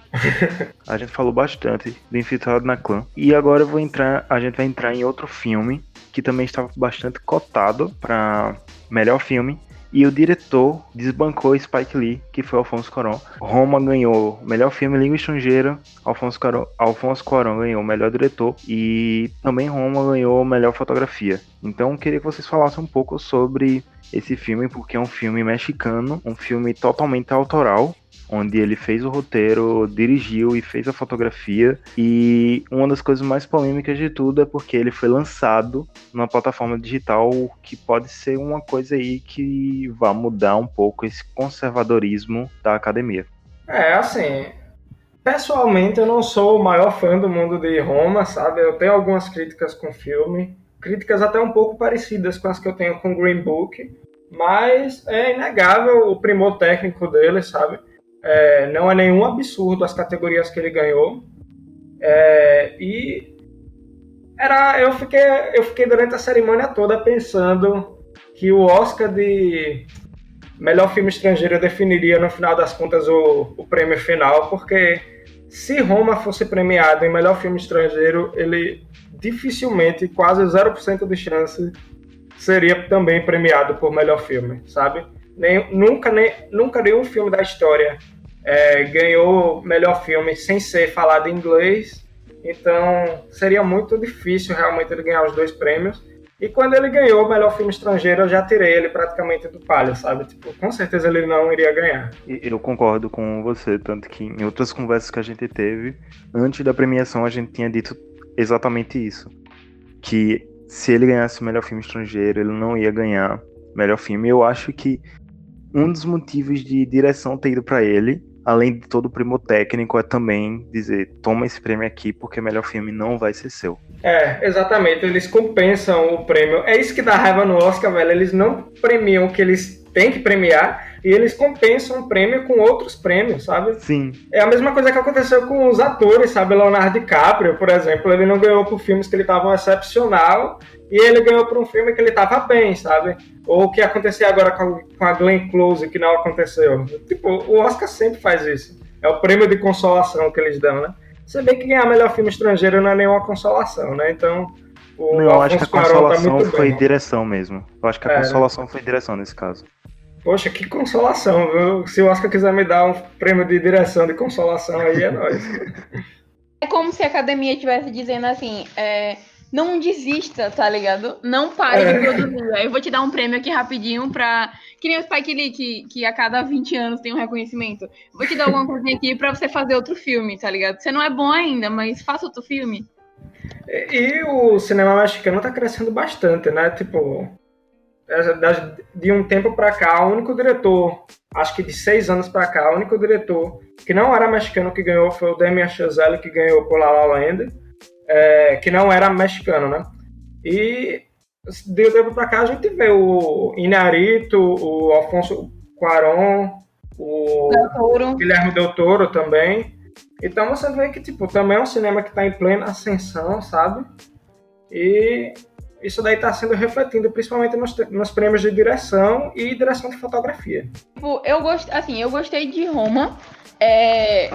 a gente falou bastante do Infiltrado na Clã. E agora vou entrar, a gente vai entrar em outro filme que também estava bastante cotado para melhor filme. E o diretor desbancou Spike Lee, que foi Alfonso Cuarón. Roma ganhou melhor filme em língua estrangeira. Alfonso Cuarón, Alfonso Cuarón ganhou melhor diretor. E também Roma ganhou melhor fotografia. Então queria que vocês falassem um pouco sobre esse filme, porque é um filme mexicano, um filme totalmente autoral onde ele fez o roteiro, dirigiu e fez a fotografia. E uma das coisas mais polêmicas de tudo é porque ele foi lançado numa plataforma digital que pode ser uma coisa aí que vai mudar um pouco esse conservadorismo da academia. É, assim. Pessoalmente, eu não sou o maior fã do mundo de Roma, sabe? Eu tenho algumas críticas com o filme. Críticas até um pouco parecidas com as que eu tenho com Green Book. Mas é inegável o primor técnico dele, sabe? É, não é nenhum absurdo as categorias que ele ganhou. É, e era, eu, fiquei, eu fiquei durante a cerimônia toda pensando que o Oscar de melhor filme estrangeiro definiria no final das contas o, o prêmio final, porque se Roma fosse premiado em melhor filme estrangeiro, ele dificilmente, quase 0% de chance, seria também premiado por melhor filme, sabe? Nem, nunca, nem, nunca nenhum filme da história é, ganhou melhor filme sem ser falado em inglês, então seria muito difícil realmente ele ganhar os dois prêmios. E quando ele ganhou o melhor filme estrangeiro, eu já tirei ele praticamente do palio, sabe? Tipo, com certeza ele não iria ganhar. Eu concordo com você, tanto que em outras conversas que a gente teve, antes da premiação a gente tinha dito exatamente isso. Que se ele ganhasse o melhor filme estrangeiro, ele não ia ganhar melhor filme. Eu acho que um dos motivos de direção ter ido para ele, além de todo o primo técnico, é também dizer: toma esse prêmio aqui, porque melhor filme não vai ser seu. É, exatamente. Eles compensam o prêmio. É isso que dá raiva no Oscar, velho. Eles não premiam o que eles têm que premiar e eles compensam o prêmio com outros prêmios, sabe? Sim. É a mesma coisa que aconteceu com os atores, sabe? Leonardo DiCaprio, por exemplo, ele não ganhou por filmes que ele estava excepcional e ele ganhou por um filme que ele estava bem, sabe? Ou o que aconteceu agora com a, Glenn Close, que não aconteceu. Tipo, o Oscar sempre faz isso. É o prêmio de consolação que eles dão, né? Você vê que ganhar melhor filme estrangeiro não é nenhuma consolação, né? Então, o Não, eu acho que a tá consolação muito foi bem. direção mesmo. Eu acho que a É, né? consolação foi direção nesse caso. Poxa, que consolação, viu? Se o Oscar quiser me dar um prêmio de direção de consolação aí, é nóis. [laughs] É como se a academia estivesse dizendo assim, é, não desista, tá ligado? Não pare É. de produzir. Aí eu vou te dar um prêmio aqui rapidinho pra. Que nem o Spike Lee, que, que a cada 20 anos tem um reconhecimento. Vou te dar alguma coisinha aqui pra você fazer outro filme, tá ligado? Você não é bom ainda, mas faça outro filme. E, o cinema mexicano tá crescendo bastante, né? Tipo, é, de um tempo para cá, o único diretor, acho que de seis anos para cá, o único diretor que não era mexicano que ganhou foi o Damien Chazelle, que ganhou por La La Land, é, que não era mexicano, né? E de um tempo para cá a gente vê o Inarito, o Alfonso Cuarón, o Del Guilherme Del Toro também. Então você vê que tipo, também é um cinema que está em plena ascensão, sabe? E isso daí está sendo refletido principalmente nos, nos, prêmios de direção e direção de fotografia. Tipo, eu gost, assim, eu gostei de Roma. É,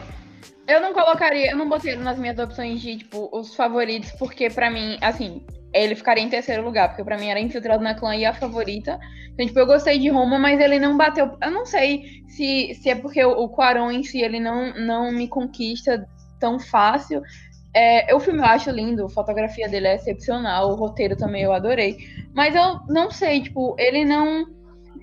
eu não colocaria, eu não botei nas minhas opções de tipo os favoritos, porque para mim, assim, ele ficaria em terceiro lugar, porque para mim era Infiltrado na Clã e a favorita. Então, tipo, eu gostei de Roma, mas ele não bateu. Eu não sei se, se é porque o, o Quaron em si ele não, não me conquista tão fácil. É, o filme eu acho lindo, a fotografia dele é excepcional, o roteiro também eu adorei. Mas eu não sei, tipo, ele não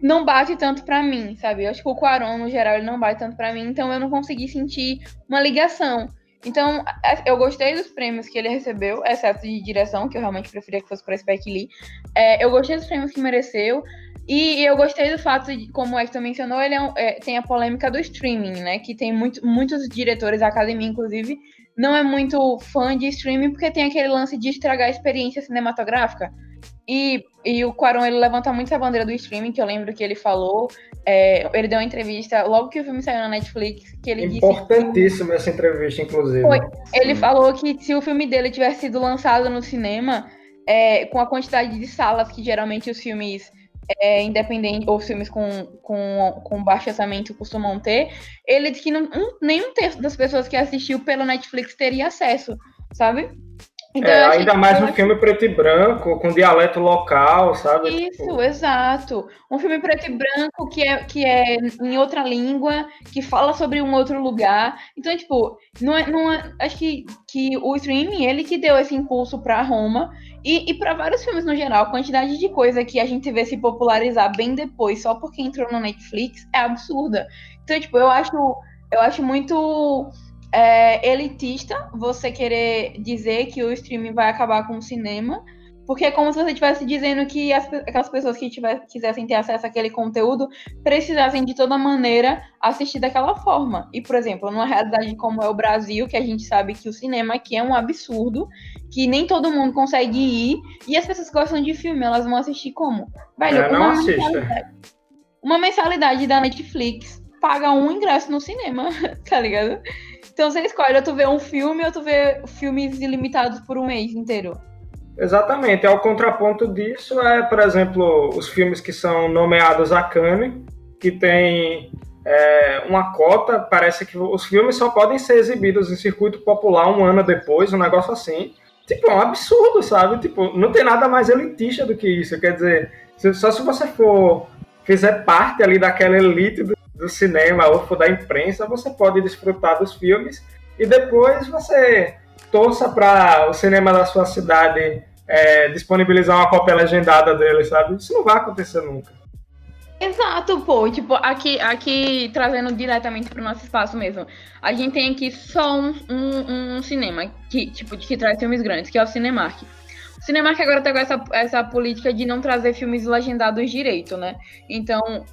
não bate tanto para mim, sabe? Eu acho que o Quaron, no geral, ele não bate tanto para mim, então eu não consegui sentir uma ligação. Então, eu gostei dos prêmios que ele recebeu, exceto de direção, que eu realmente preferia que fosse para Spike Lee. É, eu gostei dos prêmios que mereceu. E eu gostei do fato de, como o Hector mencionou, ele é é, tem a polêmica do streaming, né? Que tem muito, muitos diretores, da academia, inclusive, não é muito fã de streaming porque tem aquele lance de estragar a experiência cinematográfica. E, e o Quaron, ele levanta muito essa bandeira do streaming, que eu lembro que ele falou. É, ele deu uma entrevista logo que o filme saiu na Netflix, que ele Importantíssima essa entrevista, inclusive. Foi. Ele falou que se o filme dele tivesse sido lançado no cinema, é, com a quantidade de salas que geralmente os filmes é, independentes ou filmes com, com, com baixo orçamento costumam ter, ele disse que não, um, nenhum terço das pessoas que assistiu pelo Netflix teria acesso, sabe? Então, é, ainda mais um filme preto e branco, com dialeto local, sabe? Isso, tipo... exato. Um filme preto e branco que é, que é em outra língua, que fala sobre um outro lugar. Então, tipo, não é, não é, acho que, que o streaming, ele que deu esse impulso para Roma e, e para vários filmes no geral. A quantidade de coisa que a gente vê se popularizar bem depois, só porque entrou no Netflix, é absurda. Então, tipo, eu acho, eu acho muito é elitista você querer dizer que o streaming vai acabar com o cinema, porque é como se você estivesse dizendo que as, aquelas pessoas que tiver, quisessem ter acesso àquele conteúdo precisassem de toda maneira assistir daquela forma. E, por exemplo, numa realidade como é o Brasil, que a gente sabe que o cinema aqui é um absurdo, que nem todo mundo consegue ir, e as pessoas que gostam de filme, elas vão assistir como? Velho, é, uma, mensalidade, uma mensalidade da Netflix paga um ingresso no cinema, [laughs] tá ligado? Então você escolhe, ou tu vê um filme ou tu vê filmes ilimitados por um mês inteiro. Exatamente. Ao contraponto disso é, por exemplo, os filmes que são nomeados a Cannes, que tem é, uma cota, parece que os filmes só podem ser exibidos em circuito popular um ano depois, um negócio assim. Tipo, é um absurdo, sabe? Tipo, não tem nada mais elitista do que isso. Quer dizer, só se você for fizer parte ali daquela elite do, do cinema ou da imprensa, você pode desfrutar dos filmes e depois você torça para o cinema da sua cidade é, disponibilizar uma cópia legendada dele, sabe? Isso não vai acontecer nunca. Exato, pô. Tipo, aqui, aqui trazendo diretamente para o nosso espaço mesmo. A gente tem aqui só um, um, um, cinema que, tipo, que traz filmes grandes, que é o Cinemark. O Cinemark agora tá com essa, essa política de não trazer filmes legendados direito, né? Então,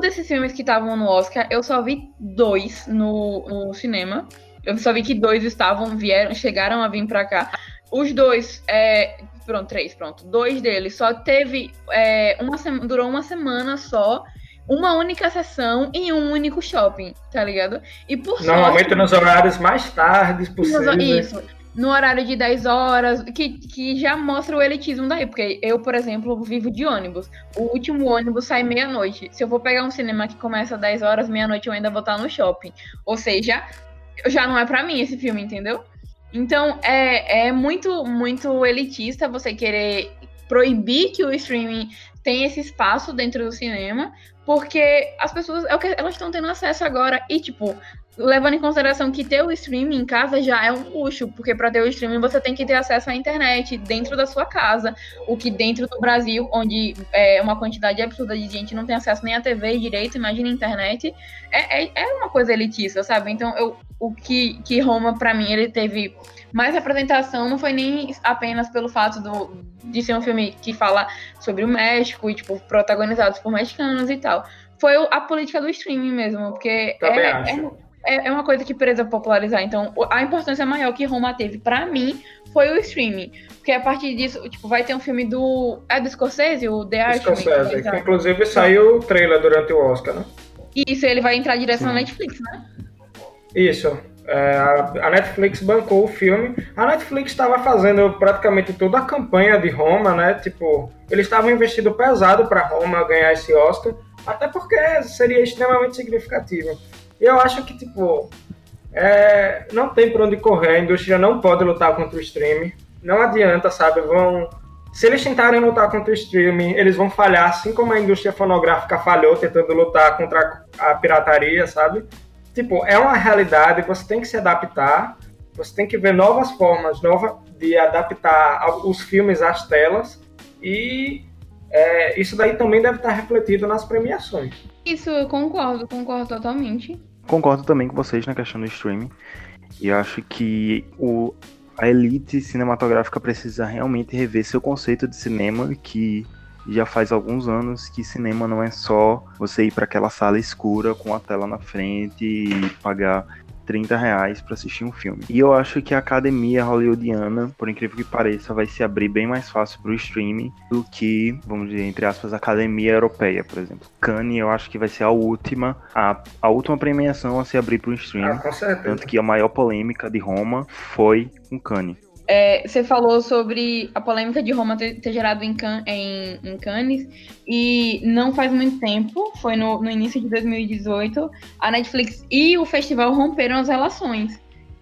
desses filmes que estavam no Oscar, eu só vi dois no, no, cinema. Eu só vi que dois estavam, vieram, chegaram a vir para cá. Os dois, é, pronto, três, pronto. Dois deles só teve é, uma durou uma semana só, uma única sessão em um único shopping, tá ligado? E por Normalmente sorte, nos horários mais tardes possíveis. Isso no horário de 10 horas, que, que já mostra o elitismo daí, porque eu, por exemplo, vivo de ônibus. O último ônibus sai meia-noite. Se eu for pegar um cinema que começa às 10 horas, meia-noite eu ainda vou estar no shopping. Ou seja, já não é para mim esse filme, entendeu? Então é, é muito, muito elitista você querer proibir que o streaming tenha esse espaço dentro do cinema, porque as pessoas é o que elas estão tendo acesso agora e tipo levando em consideração que ter o streaming em casa já é um luxo, porque para ter o streaming você tem que ter acesso à internet dentro da sua casa, o que dentro do Brasil, onde é uma quantidade absurda de gente não tem acesso nem à TV direito, imagina a internet, é, é, é uma coisa elitista, sabe? Então eu, o que, que Roma, para mim, ele teve mais apresentação, não foi nem apenas pelo fato do, de ser um filme que fala sobre o México e, tipo, protagonizados por mexicanos e tal. Foi a política do streaming mesmo, porque é, é, é, uma coisa que precisa popularizar. Então, a importância maior que Roma teve, para mim, foi o streaming. Porque a partir disso, tipo, vai ter um filme do. É do Scorsese, o The Irishman. Scorsese, que inclusive saiu o trailer durante o Oscar, né? Isso, ele vai entrar direto na Netflix, né? Isso. É, a Netflix bancou o filme. A Netflix estava fazendo praticamente toda a campanha de Roma, né? Tipo, eles estavam investindo pesado para Roma ganhar esse Oscar, até porque seria extremamente significativo. E eu acho que, tipo, é, não tem por onde correr, a indústria não pode lutar contra o streaming. Não adianta, sabe? Vão. Se eles tentarem lutar contra o streaming, eles vão falhar, assim como a indústria fonográfica falhou tentando lutar contra a pirataria, sabe? Tipo, é uma realidade, você tem que se adaptar, você tem que ver novas formas nova, de adaptar os filmes às telas, e é, isso daí também deve estar refletido nas premiações. Isso, eu concordo, concordo totalmente. Concordo também com vocês na questão do streaming. E acho que o, a elite cinematográfica precisa realmente rever seu conceito de cinema, que já faz alguns anos que cinema não é só você ir para aquela sala escura com a tela na frente e pagar 30 reais para assistir um filme. E eu acho que a academia hollywoodiana, por incrível que pareça, vai se abrir bem mais fácil para o streaming do que, vamos dizer, entre aspas, a academia europeia, por exemplo. Cannes, eu acho que vai ser a última, a, a última premiação a se abrir para o streaming. Ah, Tanto que a maior polêmica de Roma foi com Cannes. É, você falou sobre a polêmica de Roma ter, ter gerado em, Can, em, em, Cannes, e não faz muito tempo, foi no, no, início de 2018, a Netflix e o festival romperam as relações.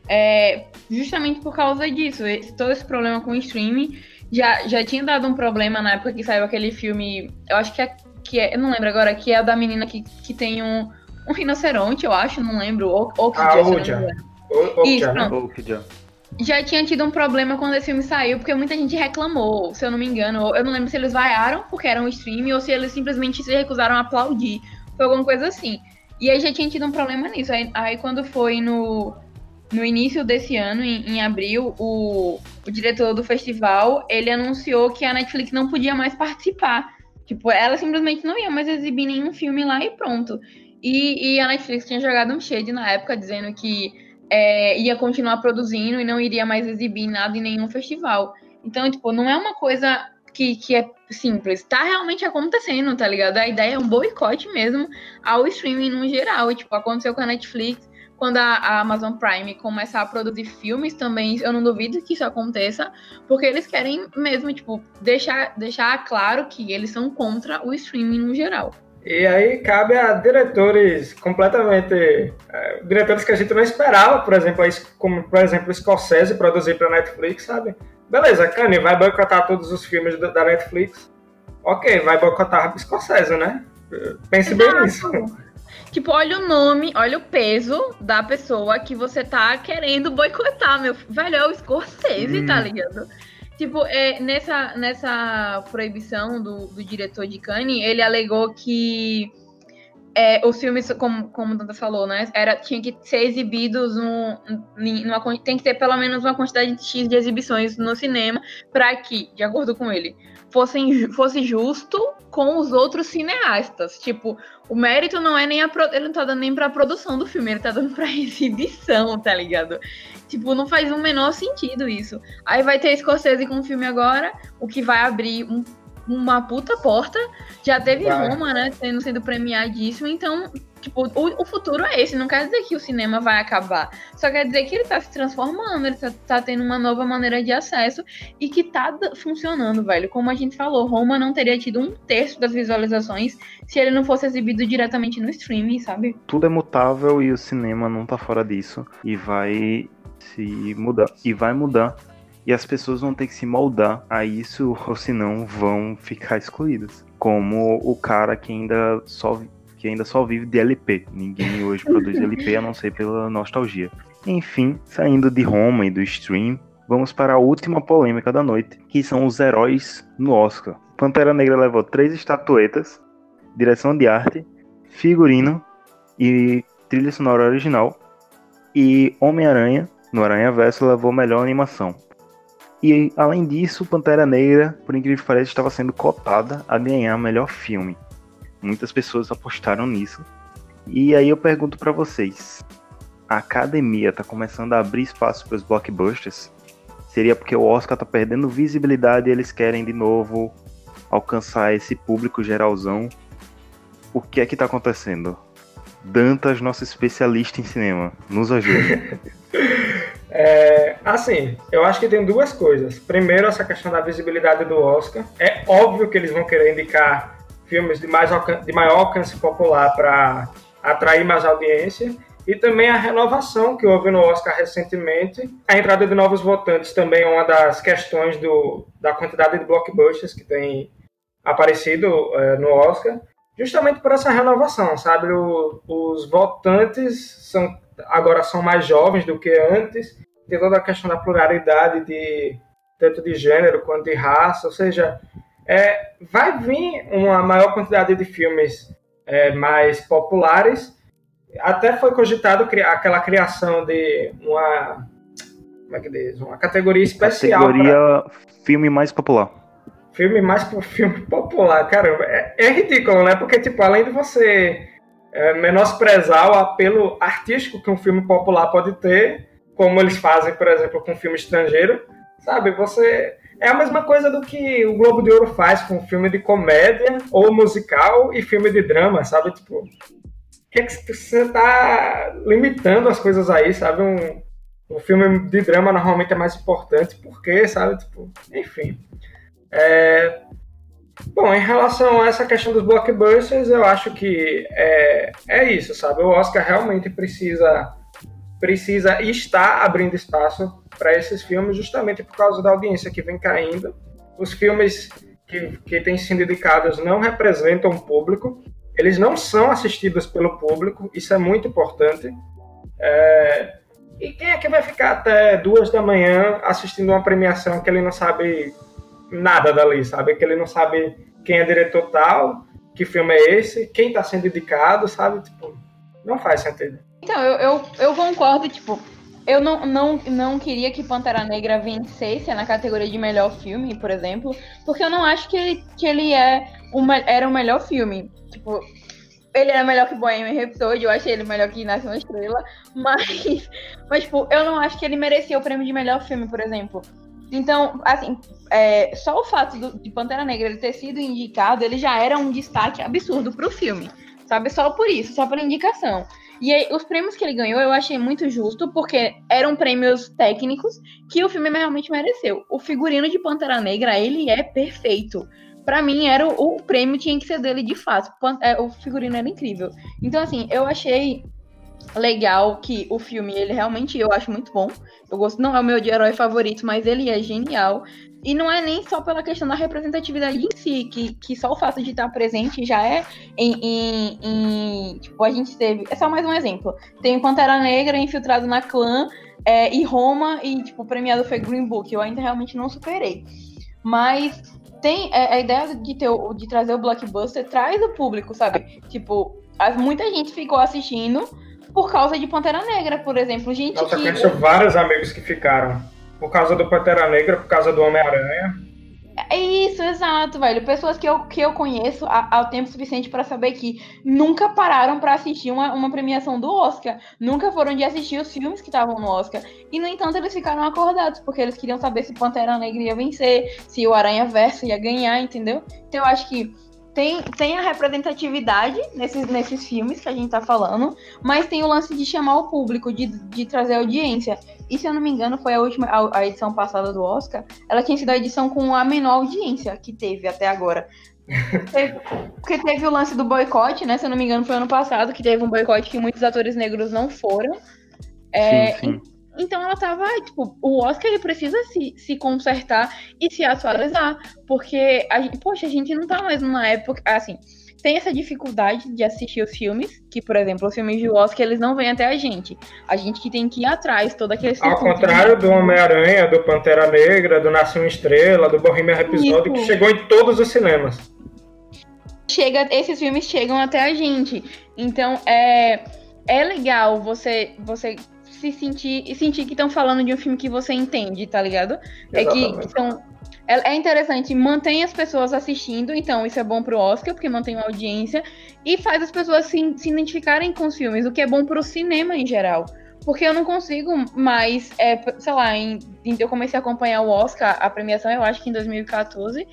É, justamente por causa disso, esse, todo esse problema com o streaming já, já tinha dado um problema na época que saiu aquele filme, eu acho que é, que é eu não lembro agora, que é da menina que, que tem um, um rinoceronte, eu acho, não lembro, Okja, ah, Okja. Isso, pronto já tinha tido um problema quando esse filme saiu, porque muita gente reclamou, se eu não me engano. Eu não lembro se eles vaiaram porque era um stream ou se eles simplesmente se recusaram a aplaudir. Foi alguma coisa assim. E aí já tinha tido um problema nisso. Aí, aí quando foi no, no início desse ano, em, em abril, o, o diretor do festival, ele anunciou que a Netflix não podia mais participar. Tipo, ela simplesmente não ia mais exibir nenhum filme lá e pronto. E, e a Netflix tinha jogado um shade na época, dizendo que é, ia continuar produzindo e não iria mais exibir nada em nenhum festival. Então, tipo, não é uma coisa que, que é simples. Tá realmente acontecendo, tá ligado? A ideia é um boicote mesmo ao streaming no geral. E, tipo, aconteceu com a Netflix. Quando a, a, Amazon Prime começar a produzir filmes também, eu não duvido que isso aconteça, porque eles querem mesmo, tipo, deixar, deixar claro que eles são contra o streaming no geral. E aí cabe a diretores completamente. É, diretores que a gente não esperava, por exemplo, como por exemplo Scorsese produzir para Netflix, sabe? Beleza, Kanye vai boicotar todos os filmes da Netflix. Ok, vai boicotar Scorsese, né? Pense bem nisso. Tipo, olha o nome, olha o peso da pessoa que você tá querendo boicotar, meu. Velho, é o Scorsese, tá hum. tá ligado? Tipo, é, nessa, nessa proibição do, do diretor de Cannes, ele alegou que é, os filmes, como, como o Danta falou, né? Era, tinha que ser exibidos num, numa, tem que ter pelo menos uma quantidade de X de exibições no cinema para que, de acordo com ele, fossem, fosse justo com os outros cineastas. Tipo, o mérito não é nem a. Ele não tá dando nem pra produção do filme, ele tá dando pra [laughs] exibição, tá ligado? Tipo, não faz o menor sentido isso. Aí vai ter Scorsese com o filme agora, o que vai abrir um, uma puta porta. Já teve. Roma, né? Sendo, sendo premiadíssimo, então Tipo, o, o, futuro é esse. Não quer dizer que o cinema vai acabar. Só quer dizer que ele tá se transformando, ele tá, tá tendo uma nova maneira de acesso e que tá funcionando, velho. Como a gente falou, Roma não teria tido um terço das visualizações se ele não fosse exibido diretamente no streaming, sabe? Tudo é mutável e o cinema não tá fora disso. E vai se mudar. E vai mudar. E as pessoas vão ter que se moldar a isso, [laughs] ou senão vão ficar excluídas. Como o cara que ainda só que ainda só vive de LP. Ninguém hoje produz LP a não ser pela nostalgia. Enfim, saindo de Roma e do stream, vamos para a última polêmica da noite, que são os heróis no Oscar. Pantera Negra levou três estatuetas, direção de arte, figurino e trilha sonora original. E Homem-Aranha, no Aranha Verso, levou melhor animação. E além disso, Pantera Negra, por incrível que pareça, estava sendo cotada a ganhar melhor filme. Muitas pessoas apostaram nisso. E aí eu pergunto para vocês: a academia tá começando a abrir espaço para os blockbusters? Seria porque o Oscar tá perdendo visibilidade e eles querem de novo alcançar esse público geralzão? O que é que tá acontecendo? Dantas, nosso especialista em cinema, nos ajude. [laughs] É, assim, eu acho que tem duas coisas. Primeiro, essa questão da visibilidade do Oscar. É óbvio que eles vão querer indicar filmes de, mais de maior alcance popular para atrair mais audiência. E também a renovação que houve no Oscar recentemente. A entrada de novos votantes também é uma das questões do, da quantidade de blockbusters que tem aparecido é, no Oscar. Justamente por essa renovação, sabe? O, os votantes são, agora são mais jovens do que antes. Tem toda a questão da pluralidade de tanto de gênero quanto de raça. Ou seja, é, vai vir uma maior quantidade de filmes é, mais populares. Até foi cogitado aquela criação de uma. Como é que diz? Uma categoria especial. Categoria pra... filme mais popular. Filme mais filme popular. Caramba, é, é ridículo, né? Porque, tipo, além de você é, menosprezar o apelo artístico que um filme popular pode ter, como eles fazem, por exemplo, com um filme estrangeiro, sabe? Você é a mesma coisa do que o Globo de Ouro faz com filme de comédia ou musical e filme de drama, sabe? Tipo, que, é que você tá limitando as coisas aí, sabe? Um, um filme de drama normalmente é mais importante, porque, sabe? Tipo, enfim. É... Bom, em relação a essa questão dos blockbusters, eu acho que é, é isso, sabe? O Oscar realmente precisa precisa estar abrindo espaço para esses filmes justamente por causa da audiência que vem caindo. Os filmes que, que têm sido indicados não representam o público, eles não são assistidos pelo público, isso é muito importante. É... E quem é que vai ficar até duas da manhã assistindo uma premiação que ele não sabe nada dali, sabe? Que ele não sabe quem é diretor tal, que filme é esse, quem está sendo indicado, sabe? Tipo, não faz sentido. Então, eu, eu, eu concordo, tipo, eu não, não, não queria que Pantera Negra vencesse na categoria de melhor filme, por exemplo, porque eu não acho que ele, que ele é uma, era o melhor filme. Tipo, ele era melhor que Bohemian Rhapsody, eu achei ele melhor que Nasce uma Estrela, [laughs] mas, mas, tipo, eu não acho que ele merecia o prêmio de melhor filme, por exemplo. Então, assim, é, só o fato do, de Pantera Negra ele ter sido indicado, ele já era um destaque absurdo pro filme, sabe? Só por isso, só por indicação. E aí, os prêmios que ele ganhou eu achei muito justo, porque eram prêmios técnicos que o filme realmente mereceu. O figurino de Pantera Negra, ele é perfeito. Para mim, era o, o, prêmio tinha que ser dele de fato. É, o figurino era incrível. Então, assim, eu achei legal que o filme, ele realmente, eu acho muito bom. Eu gosto, não é o meu de herói favorito, mas ele é genial. E não é nem só pela questão da representatividade em si, que, que só o fato de estar presente já é em, em, em Tipo, a gente teve. É só mais um exemplo. Tem Pantera Negra infiltrado na clã é, e Roma, e, tipo, o premiado foi Green Book. Eu ainda realmente não superei. Mas tem é, a ideia de, ter, de trazer o blockbuster traz o público, sabe? Tipo, as, muita gente ficou assistindo por causa de Pantera Negra, por exemplo. Gente Nossa, que... eu conheço vários amigos que ficaram. Por causa do Pantera Negra, por causa do Homem-Aranha. É isso, exato, velho. Pessoas que eu, que eu conheço há, há tempo suficiente para saber que nunca pararam para assistir uma, uma premiação do Oscar. Nunca foram de assistir os filmes que estavam no Oscar. E, no entanto, eles ficaram acordados, porque eles queriam saber se Pantera Negra ia vencer, se o Aranha Verso ia ganhar, entendeu? Então eu acho que tem, tem a representatividade nesses, nesses filmes que a gente tá falando, mas tem o lance de chamar o público, de, de trazer audiência. E se eu não me engano, foi a última, a, a edição passada do Oscar, ela tinha sido a edição com a menor audiência que teve até agora. teve, [laughs] porque teve o lance do boicote, né? Se eu não me engano, foi ano passado que teve um boicote que muitos atores negros não foram. É, sim, sim. Então ela tava, tipo, o Oscar ele precisa se, se consertar e se atualizar. Porque, a gente, poxa, a gente não tá mais numa época. Assim, tem essa dificuldade de assistir os filmes, que, por exemplo, os filmes de Oscar, eles não vêm até a gente. A gente que tem que ir atrás, todo aquele Ao contrário do Homem-Aranha, do Pantera Negra, do Nasce uma Estrela, do Bohemian Rhapsody, que chegou em todos os cinemas. Chega, esses filmes chegam até a gente. Então, é, é legal você, você se sentir e sentir que estão falando de um filme que você entende, tá ligado? É que, Exatamente. que são é é interessante, mantém as pessoas assistindo, então isso é bom pro Oscar, porque mantém uma audiência, e faz as pessoas se, se identificarem com os filmes, o que é bom pro cinema em geral. Porque eu não consigo mais, é, sei lá, em- em- eu comecei a acompanhar o Oscar, a premiação, eu acho que em 2014,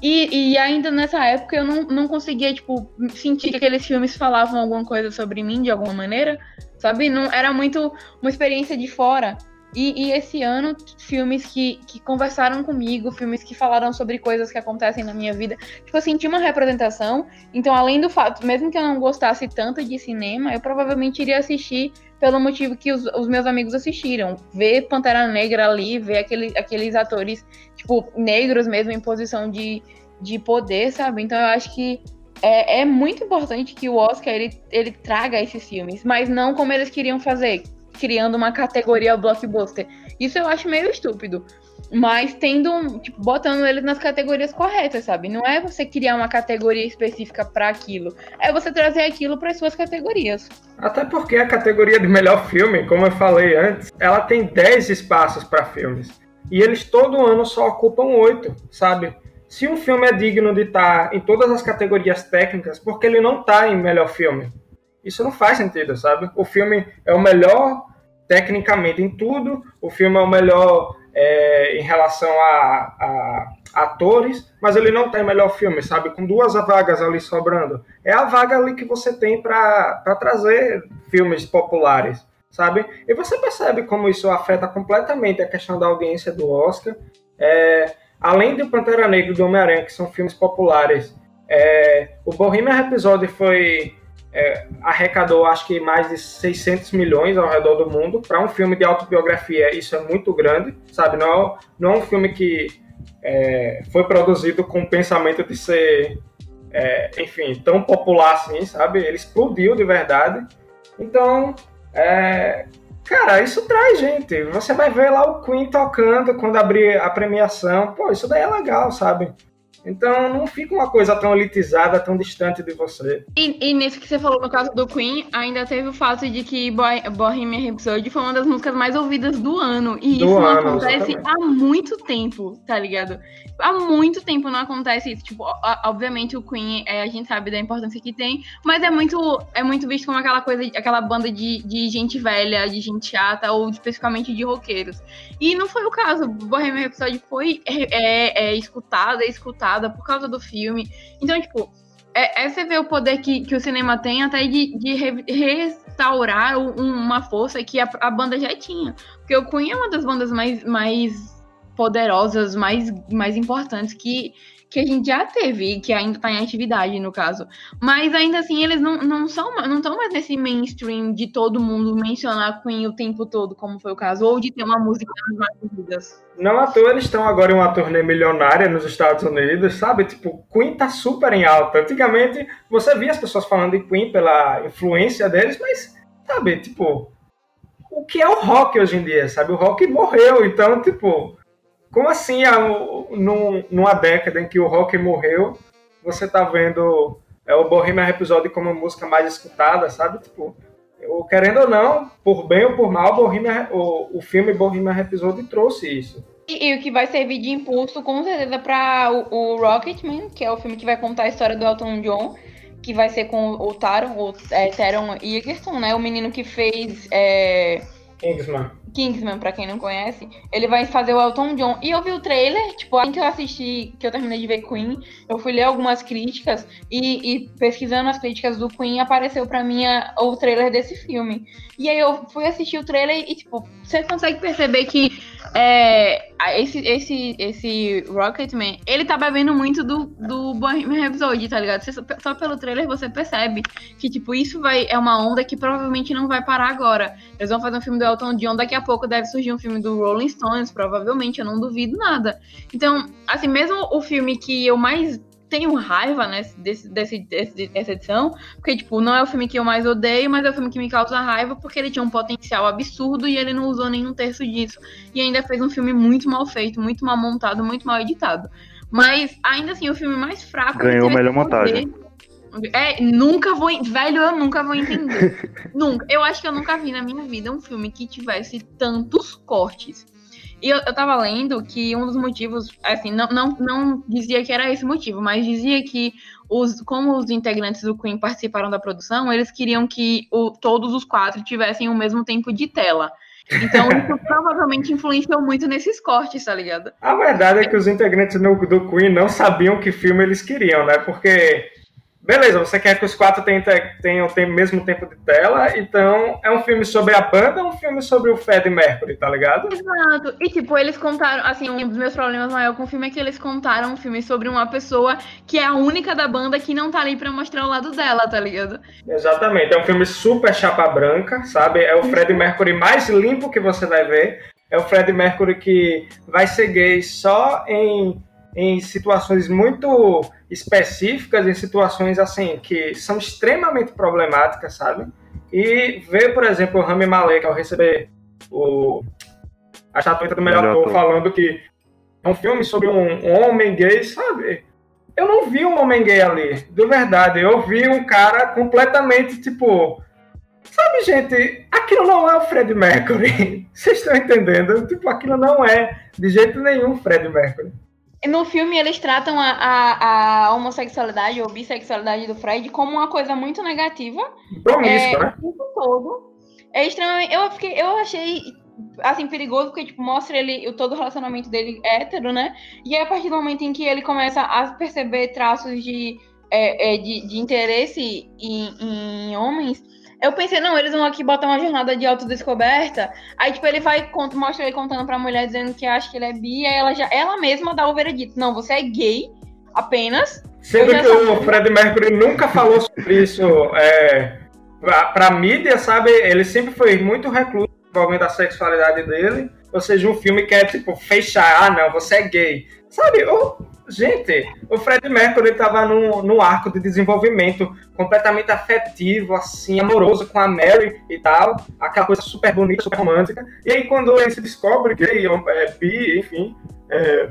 e, e ainda nessa época eu não, não conseguia, tipo, sentir que aqueles filmes falavam alguma coisa sobre mim de alguma maneira, sabe? Não, era muito uma experiência de fora. E, e esse ano, filmes que, que conversaram comigo, filmes que falaram sobre coisas que acontecem na minha vida. Tipo, eu senti uma representação. Então, além do fato, mesmo que eu não gostasse tanto de cinema, eu provavelmente iria assistir pelo motivo que os, os meus amigos assistiram. Ver Pantera Negra ali, ver aquele, aqueles atores, tipo, negros mesmo, em posição de, de poder, sabe? Então, eu acho que é, é muito importante que o Oscar ele, ele traga esses filmes, mas não como eles queriam fazer, criando uma categoria blockbuster. Isso eu acho meio estúpido. Mas tendo, tipo, botando eles nas categorias corretas, sabe? Não é você criar uma categoria específica para aquilo. É você trazer aquilo para suas categorias. Até porque a categoria de melhor filme, como eu falei antes, ela tem 10 espaços para filmes. E eles todo ano só ocupam 8, sabe? Se um filme é digno de estar em todas as categorias técnicas, porque ele não está em melhor filme? Isso não faz sentido, sabe? O filme é o melhor tecnicamente em tudo, o filme é o melhor é, em relação a, a atores, mas ele não tem melhor filme, sabe? Com duas vagas ali sobrando. É a vaga ali que você tem para trazer filmes populares, sabe? E você percebe como isso afeta completamente a questão da audiência do Oscar. É, além de Pantera Negra e do Homem-Aranha, que são filmes populares, é, o Bohemian Rhapsody foi é, arrecadou acho que mais de 600 milhões ao redor do mundo. Para um filme de autobiografia, isso é muito grande, sabe? Não, é- não é um filme que é, foi produzido com o pensamento de ser, é, enfim, tão popular assim, sabe? Ele explodiu de verdade. Então, é, cara, isso traz gente. Você vai ver lá o Queen tocando quando abrir a premiação. Pô, isso daí é legal, sabe? Então não fica uma coisa tão elitizada, tão distante de você. E, e nisso que você falou no caso do Queen, ainda teve o fato de que Boy- Bohemian Rhapsody foi uma das músicas mais ouvidas do ano. E Do isso não ano, acontece exatamente. há muito tempo, tá ligado? Há muito tempo não acontece isso. Tipo, obviamente o Queen, é, a gente sabe da importância que tem, mas é muito, é muito visto como aquela coisa, aquela banda de, de gente velha, de gente chata, ou especificamente de roqueiros. E não foi o caso. Bohemian Rhapsody foi é, é, escutada, escutada por causa do filme. Então, tipo, é, é você ver o poder que, que o cinema tem até de, de re- restaurar um- uma força que a, a banda já tinha. Porque o Queen é uma das bandas mais, mais poderosas, mais, mais importantes que, que a gente já teve, que ainda está em atividade, no caso. Mas ainda assim, eles não, não são não estão mais nesse mainstream de todo mundo mencionar Queen o tempo todo, como foi o caso, ou de ter uma música nas ouvidas. Não à toa eles estão agora em uma turnê milionária nos Estados Unidos, sabe? Tipo, Queen tá super em alta. Antigamente, você via as pessoas falando de Queen pela influência deles, mas, sabe, tipo, o que é o rock hoje em dia, sabe? O rock morreu, então, tipo, como assim, há um- num- numa década em que o rock morreu, você tá vendo é, o Bohemian Rhapsody como a música mais escutada, sabe? Tipo, eu, querendo ou não, por bem ou por mal, Bohemian, o, o filme Bohemian Rhapsody trouxe isso. E, e o que vai servir de impulso, com certeza, para o, o Rocketman, que é o filme que vai contar a história do Elton John, que vai ser com o Taron, o é, Taron Egerton, né? O menino que fez é, Kingsman. Kingsman, pra quem não conhece. Ele vai fazer o Elton John. E eu vi o trailer, tipo, assim que eu assisti, que eu terminei de ver Queen, eu fui ler algumas críticas e, e pesquisando as críticas do Queen, apareceu pra mim a- o trailer desse filme. E aí eu fui assistir o trailer e, tipo, você consegue perceber que é, esse, esse, esse Rocketman, ele tá bebendo muito do, do Bohemian Rhapsody, tá ligado? Você só pelo trailer você percebe que, tipo, isso vai, é uma onda que provavelmente não vai parar agora. Eles vão fazer um filme do Elton John, daqui a pouco deve surgir um filme do Rolling Stones, provavelmente, eu não duvido nada. Então, assim, mesmo o filme que eu mais tenho raiva né, desse, desse, desse- dessa edição, porque, tipo, não é o filme que eu mais odeio, mas é o filme que me causa raiva, porque ele tinha um potencial absurdo e ele não usou nenhum terço disso. E ainda fez um filme muito mal feito, muito mal montado, muito mal editado. Mas, ainda assim, o filme mais fraco... Ganhou melhor poder- montagem. É, nunca vou. Velho, eu nunca vou entender. [laughs] nunca. Eu acho que eu nunca vi na minha vida um filme que tivesse tantos cortes. E eu, eu tava lendo que um dos motivos, assim, não, não, não dizia que era esse motivo, mas dizia que os, como os integrantes do Queen participaram da produção, eles queriam que o, todos os quatro tivessem o mesmo tempo de tela. Então, [laughs] isso provavelmente influenciou muito nesses cortes, tá ligado? A verdade é que os integrantes do, do Queen não sabiam que filme eles queriam, né? Porque Beleza, você quer que os quatro tenham, tenham o mesmo tempo de tela, então é um filme sobre a banda ou um filme sobre o Fred Mercury, tá ligado? Exato. E tipo, eles contaram, assim, um dos meus problemas maiores com o filme é que eles contaram um filme sobre uma pessoa que é a única da banda que não tá ali pra mostrar o lado dela, tá ligado? Exatamente. É um filme super chapa branca, sabe? É o Fred Mercury mais limpo que você vai ver. É o Fred Mercury que vai ser gay só em em situações muito específicas, em situações assim que são extremamente problemáticas, sabe? E ver, por exemplo, o Rami Malek ao receber o, a estatueta do melhor, ator falando que é um filme sobre um, um homem gay, sabe? Eu não vi um homem gay ali, de verdade. Eu vi um cara completamente tipo. Sabe, gente, aquilo não é o Fred Mercury. [laughs] Vocês estão entendendo? Tipo, aquilo não é de jeito nenhum Fred Mercury. No filme, eles tratam a, a, a, homossexualidade ou bissexualidade do Fred como uma coisa muito negativa. Promíscua, é, né? O tempo todo. É extremamente. Eu, fiquei, eu achei assim, perigoso, porque, tipo, mostra ele, todo o relacionamento dele hétero, né? E aí, a partir do momento em que ele começa a perceber traços de, é, é, de, de, interesse em, em homens, eu pensei, não, eles vão aqui botar uma jornada de autodescoberta. Aí, tipo, ele vai, conta, mostra ele contando pra mulher dizendo que acha que ele é bi, aí ela, já, ela mesma dá o veredito. Não, você é gay apenas. Sendo que o Fred Mercury nunca falou sobre isso é, pra, pra mídia, sabe? Ele sempre foi muito recluso envolvendo a sexualidade dele. Ou seja, um filme que é tipo, fechar, ah, não, você é gay. Sabe? Gente, o Fred Mercury estava num, num arco de desenvolvimento completamente afetivo, assim, amoroso com a Mary e tal, aquela coisa super bonita, super romântica. E aí, quando ele se descobre gay, é, bi, enfim, é,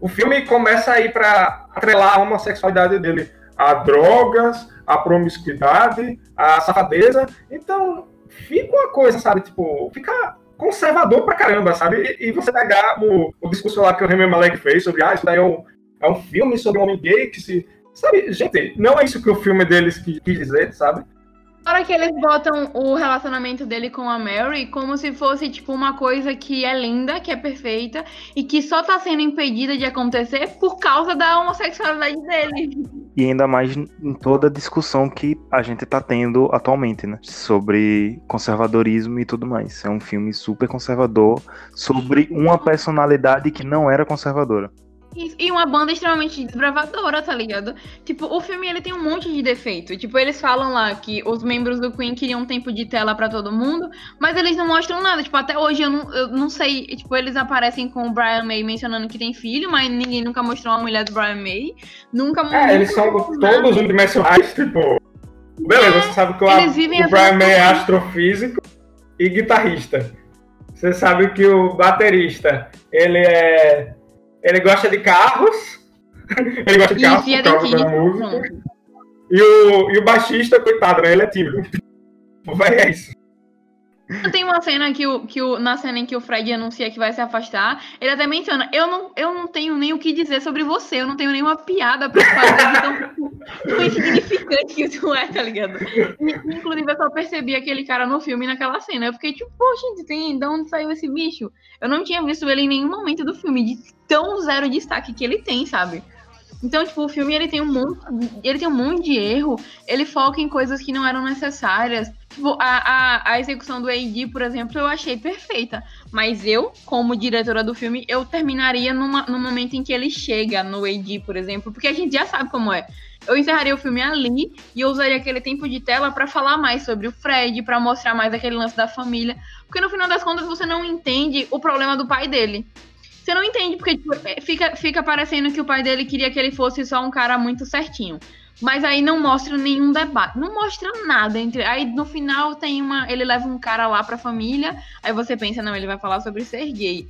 o filme começa a ir para atrelar a homossexualidade dele a drogas, a promiscuidade, a safadeza. Então, fica uma coisa, sabe, tipo, fica conservador pra caramba, sabe? E, e você pegar o, o discurso lá que o Remy Malek fez sobre, ah, isso daí é um, é um filme sobre um homem gay que se. Sabe, gente, não é isso que o filme deles quis dizer, sabe? Hora que eles botam o relacionamento dele com a Mary como se fosse, tipo, uma coisa que é linda, que é perfeita, e que só tá sendo impedida de acontecer por causa da homossexualidade dele. E ainda mais em toda a discussão que a gente tá tendo atualmente, né? Sobre conservadorismo e tudo mais. É um filme super conservador sobre uma personalidade que não era conservadora. E uma banda extremamente desbravadora, tá ligado? Tipo, o filme ele tem um monte de defeito. Tipo, eles falam lá que os membros do Queen queriam tempo de tela para todo mundo, mas eles não mostram nada. Tipo, até hoje eu não, eu não sei. Tipo, eles aparecem com o Brian May mencionando que tem filho, mas ninguém nunca mostrou a mulher do Brian May. Nunca mostrou. É, eles são todos unidimensionais, tipo. Beleza, é, você sabe que o, o Brian May é astrofísico e guitarrista. Você sabe que o baterista, ele é ele gosta de carros. [laughs] ele gosta de carros por causa da música. E o, e o baixista, coitado, né? Ele é tímido. [laughs] Vai, é isso. [laughs] Tem uma cena que, o, que o, na cena em que o Fred anuncia que vai se afastar, ele até menciona: eu não, eu não tenho nem o que dizer sobre você, eu não tenho nenhuma piada pra fazer, então [laughs] insignificante que tu é, tá ligado? Inclusive, eu só percebi aquele cara no filme naquela cena. Eu fiquei tipo, poxa, tem, de onde saiu esse bicho? Eu não tinha visto ele em nenhum momento do filme, de tão zero destaque que ele tem, sabe? Então, tipo, o filme ele tem um monte, ele tem um monte de erro, ele foca em coisas que não eram necessárias. A, a, a execução do AD, por exemplo, eu achei perfeita. Mas eu, como diretora do filme, eu terminaria numa, no momento em que ele chega no AD, por exemplo, porque a gente já sabe como é. Eu encerraria o filme ali e eu usaria aquele tempo de tela para falar mais sobre o Fred, para mostrar mais aquele lance da família. Porque no final das contas você não entende o problema do pai dele. Você não entende, porque tipo, é, fica, fica parecendo que o pai dele queria que ele fosse só um cara muito certinho. Mas aí não mostra nenhum debate, não mostra nada entre. Aí no final tem uma. Ele leva um cara lá pra família, aí você pensa, não, ele vai falar sobre ser gay.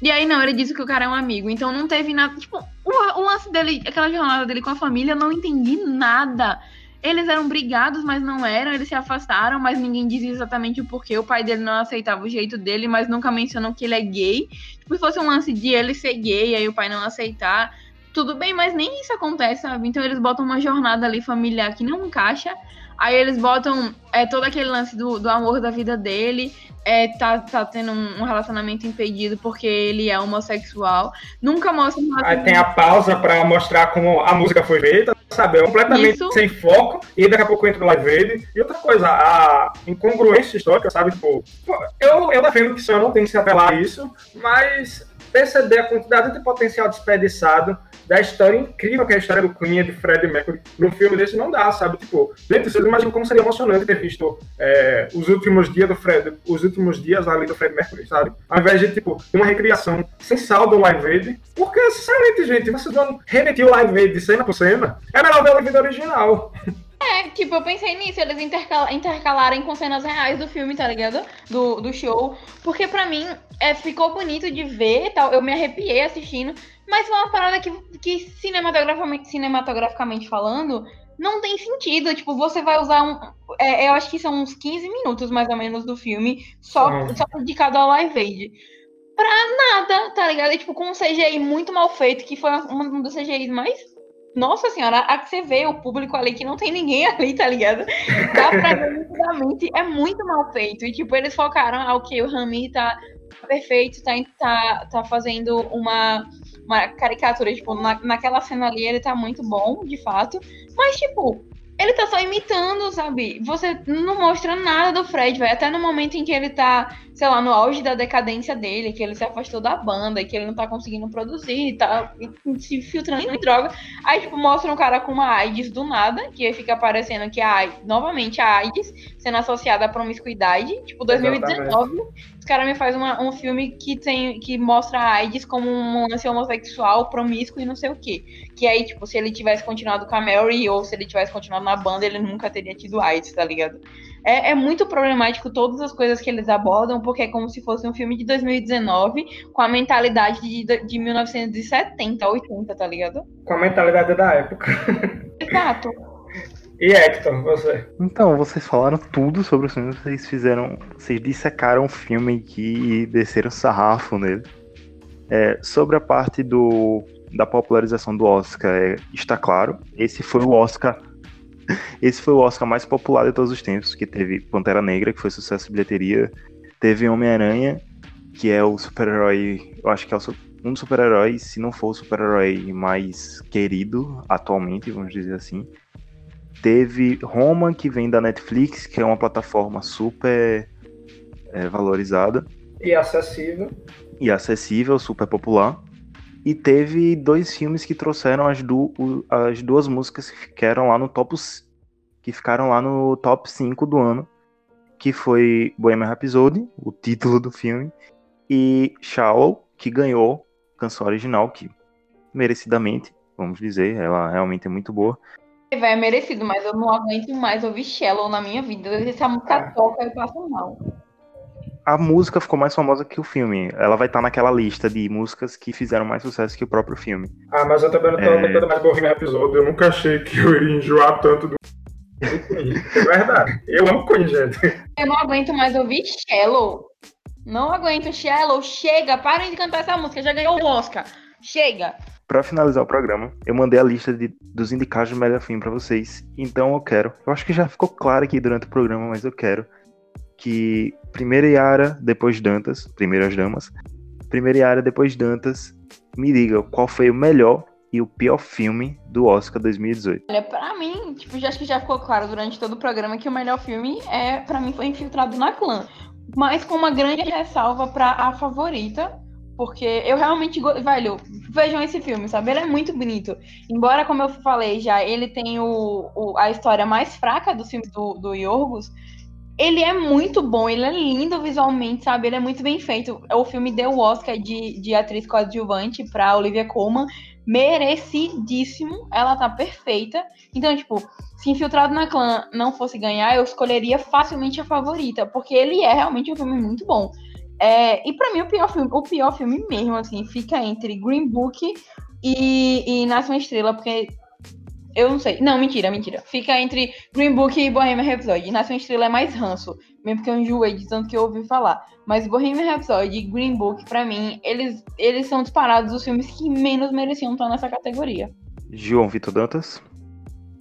E aí não, ele disse que o cara é um amigo. Então não teve nada. Tipo, o, o lance dele, aquela jornada dele com a família, eu não entendi nada. eles eram brigados, mas não eram, eles se afastaram, mas ninguém dizia exatamente o porquê. O pai dele não aceitava o jeito dele, mas nunca mencionou que ele é gay. Tipo, se fosse um lance de ele ser gay, aí o pai não aceitar, tudo bem, mas nem isso acontece, sabe? Então eles botam uma jornada ali familiar que não encaixa. Aí eles botam é, todo aquele lance do, do amor da vida dele, é, tá, tá tendo um relacionamento impedido porque ele é homossexual. Nunca mostra um Aí tem a pausa pra mostrar como a música foi feita, sabe? É completamente Isso. sem foco, e daqui a pouco entra o Live Aid. E outra coisa, a incongruência histórica, sabe? Tipo, eu, eu defendo que só não tem que se apelar a isso, mas perceber a quantidade de potencial desperdiçado da história incrível que é a história do Queen de Freddie Mercury num filme desse não dá, sabe? Tipo, gente, vocês imaginam como seria emocionante ter visto é, os últimos dias do Fred, os últimos dias ali do Freddie Mercury, sabe? Ao invés de, tipo, uma recriação sem sal do Live Aid, porque, sinceramente, gente, vocês vão repetir o Live Aid cena por cena, é melhor ver o vídeo original. [laughs] É, tipo, eu pensei nisso, eles intercal intercalarem com cenas reais do filme, tá ligado? Do, do show. Porque pra mim é, ficou bonito de ver tal. Eu me arrepiei assistindo. Mas foi uma parada que, que cinematograficamente, cinematograficamente falando, não tem sentido. Tipo, você vai usar um. É, eu acho que são uns 15 minutos mais ou menos do filme, só, Hum. só dedicado ao Live Aid. Pra nada, tá ligado? E, tipo, com um CGI muito mal feito, que foi um dos CGIs mais nossa senhora, a que você vê o público ali que não tem ninguém [laughs] ali, tá ligado? Dá pra ver nitidamente, é muito mal feito. E tipo, eles focaram, ah, ok, o Rami tá perfeito, tá, tá, tá fazendo uma, uma caricatura, tipo, na, naquela cena ali ele tá muito bom, de fato. Mas, tipo, ele tá só imitando, sabe? Você não mostra nada do Fred, velho. Até no momento em que ele tá, sei lá, no auge da decadência dele, que ele se afastou da banda, que ele não tá conseguindo produzir, tá se filtrando em droga. Aí, tipo, mostra um cara com uma AIDS do nada, que aí fica aparecendo que a AIDS, novamente a AIDS, sendo associada à promiscuidade. Tipo, 2019, os caras me fazem uma- um filme que tem que mostra a AIDS como um lance homossexual, promíscuo e não sei o quê. Que aí, tipo, se ele tivesse continuado com a Mary ou se ele tivesse continuado na banda, ele nunca teria tido AIDS, tá ligado? É, é muito problemático todas as coisas que eles abordam, porque é como se fosse um filme de 2019 com a mentalidade de, de 1970, 80, tá ligado? Com a mentalidade da época. [laughs] Exato. E Hector, você? Então, vocês falaram tudo sobre o filme, vocês fizeram. Vocês dissecaram o filme aqui e desceram sarrafo nele. É, sobre a parte do, da popularização do Oscar, é, está claro, esse foi o Oscar. Esse foi o Oscar mais popular de todos os tempos, que teve Pantera Negra, que foi sucesso de bilheteria, teve Homem-Aranha, que é o super-herói, eu acho que é um dos super-heróis, se não for o super-herói mais querido atualmente, vamos dizer assim. Teve Roma, que vem da Netflix, que é uma plataforma super é, valorizada E acessível. e acessível, super popular. E teve dois filmes que trouxeram as, du as duas músicas que ficaram lá no top que ficaram lá no top 5 do ano, que foi Bohemian Rhapsody, o título do filme, e Shallow, que ganhou canção original, que merecidamente, vamos dizer, ela realmente é muito boa. Vai, é merecido, mas eu não aguento mais ouvir Shallow na minha vida. Se a música toca, eu passo mal. A música ficou mais famosa que o filme. Ela vai estar naquela lista de músicas que fizeram mais sucesso que o próprio filme. Ah, mas eu também não tô É. aguentando mais Bohemian episódio. Eu nunca achei que eu iria enjoar tanto do. É verdade. Eu amo Queen, gente. Eu não aguento mais ouvir Shallow. Não aguento Shallow. Chega, parem de cantar essa música. Já ganhou o Oscar. Chega. Pra finalizar o programa, eu mandei a lista de- dos indicados do melhor filme pra vocês. Então eu quero. Eu acho que já ficou claro aqui durante o programa, mas eu quero que primeiro Yara, depois Dantas, primeiro as damas. Primeiro Yara, depois Dantas, me diga qual foi o melhor e o pior filme do Oscar 2018. Olha, pra mim, tipo, já acho que já ficou claro durante todo o programa que o melhor filme é, para mim, foi Infiltrado na Clã. Mas com uma grande ressalva pra a favorita, porque eu realmente, velho, vejam esse filme, sabe? Ele é muito bonito. Embora, como eu falei já, ele tem o, o- a história mais fraca dos filmes do, do Yorgos, ele é muito bom, ele é lindo visualmente, sabe? Ele é muito bem feito. O filme deu o Oscar de, de atriz coadjuvante pra Olivia Colman, merecidíssimo. Ela tá perfeita. Então, tipo, se Infiltrado na Clã não fosse ganhar, eu escolheria facilmente a favorita, porque ele é realmente um filme muito bom. É, e pra mim, o pior filme, o pior filme mesmo, assim, fica entre Green Book e, e Nasce uma Estrela, porque Eu não sei. Não, mentira, mentira. Fica entre Green Book e Bohemian Rhapsody. Nasce uma Estrela é mais ranço. Mesmo porque eu enjoei de tanto que eu ouvi falar. Mas Bohemian Rhapsody e Green Book, pra mim, eles, eles são disparados os filmes que menos mereciam estar nessa categoria. João Vitor Dantas?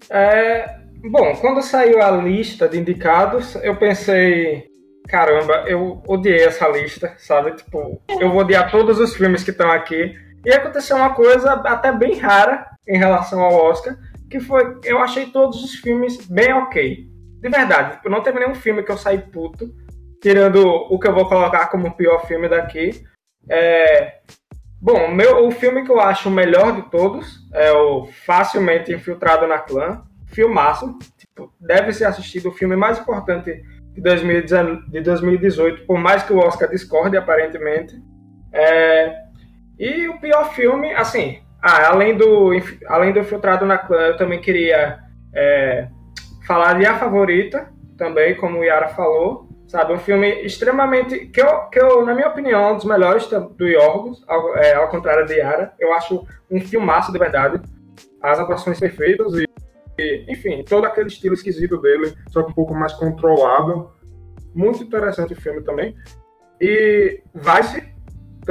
É, bom, quando saiu a lista de indicados, eu pensei, caramba, eu odiei essa lista, sabe? Tipo, eu vou odiar todos os filmes que estão aqui. E aconteceu uma coisa até bem rara em relação ao Oscar, que foi, eu achei todos os filmes bem ok. De verdade, tipo, não teve nenhum filme que eu saí puto, tirando o que eu vou colocar como o pior filme daqui. É, Bom, meu, o filme que eu acho o melhor de todos é o Facilmente Infiltrado na Clã. Filmaço. Tipo, deve ser assistido o filme mais importante de, 2019, de 2018, por mais que o Oscar discorde, aparentemente. É, e o pior filme, assim, ah, além, do, além do Infiltrado na Clã, eu também queria é, falar de A Favorita, também, como o Yara falou. Sabe, um filme extremamente. Que eu, que eu na minha opinião, é um dos melhores do Yorgos, ao, é, ao contrário de Yara. Eu acho um filmaço de verdade. As atuações perfeitas e, e, enfim, todo aquele estilo esquisito dele, só que um pouco mais controlado. Muito interessante o filme também. E Vice,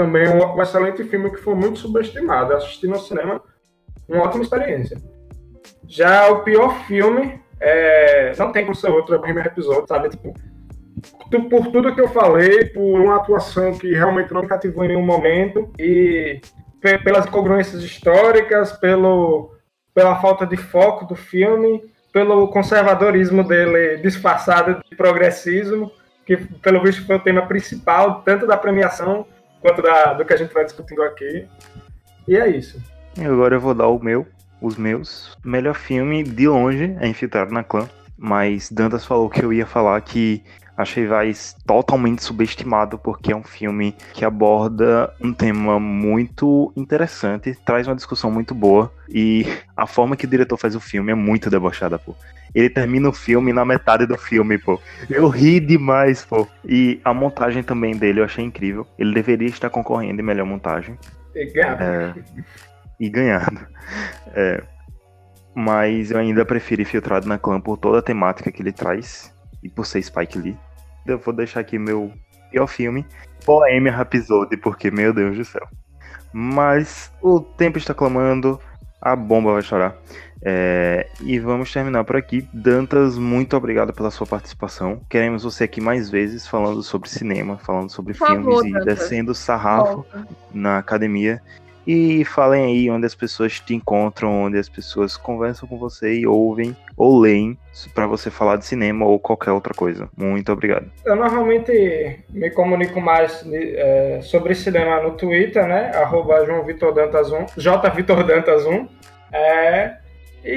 também um, um excelente filme que foi muito subestimado. Assisti no cinema, uma ótima experiência. Já o pior filme, é, não tem como ser outro, é o primeiro episódio, sabe? Tipo, por tudo que eu falei, por uma atuação que realmente não cativou em nenhum momento e pelas incongruências históricas, pelo, pela falta de foco do filme, pelo conservadorismo dele disfarçado de progressismo, que pelo visto foi o tema principal, tanto da premiação quanto da, do que a gente vai discutindo aqui. E é isso. E agora eu vou dar o meu, os meus. Melhor filme, de longe, é Infiltrado na Clã. Mas Dantas falou que eu ia falar que Achei Vice totalmente subestimado porque é um filme que aborda um tema muito interessante, traz uma discussão muito boa e a forma que o diretor faz o filme é muito debochada, pô. Ele termina o filme na metade do filme, pô. Eu ri demais, pô. E a montagem também dele eu achei incrível. Ele deveria estar concorrendo em melhor montagem. E ganhado. É, e ganhado. É, mas eu ainda prefiro Filtrado na Clã por toda a temática que ele traz e por ser Spike Lee eu vou deixar aqui meu pior filme, Bohemian Rhapsody, porque, meu Deus do céu. Mas o tempo está clamando, a bomba vai chorar. É, e vamos terminar por aqui. Dantas, muito obrigado pela sua participação. Queremos você aqui mais vezes falando sobre cinema, falando sobre por filmes favor, e Dantas. descendo sarrafo Volta. na academia. E falem aí onde as pessoas te encontram, onde as pessoas conversam com você e ouvem ou leem para você falar de cinema ou qualquer outra coisa. Muito obrigado. Eu normalmente me comunico mais é, sobre cinema no Twitter, né? Arroba João Vitor Dantas 1, J Vitor Dantas 1. É, e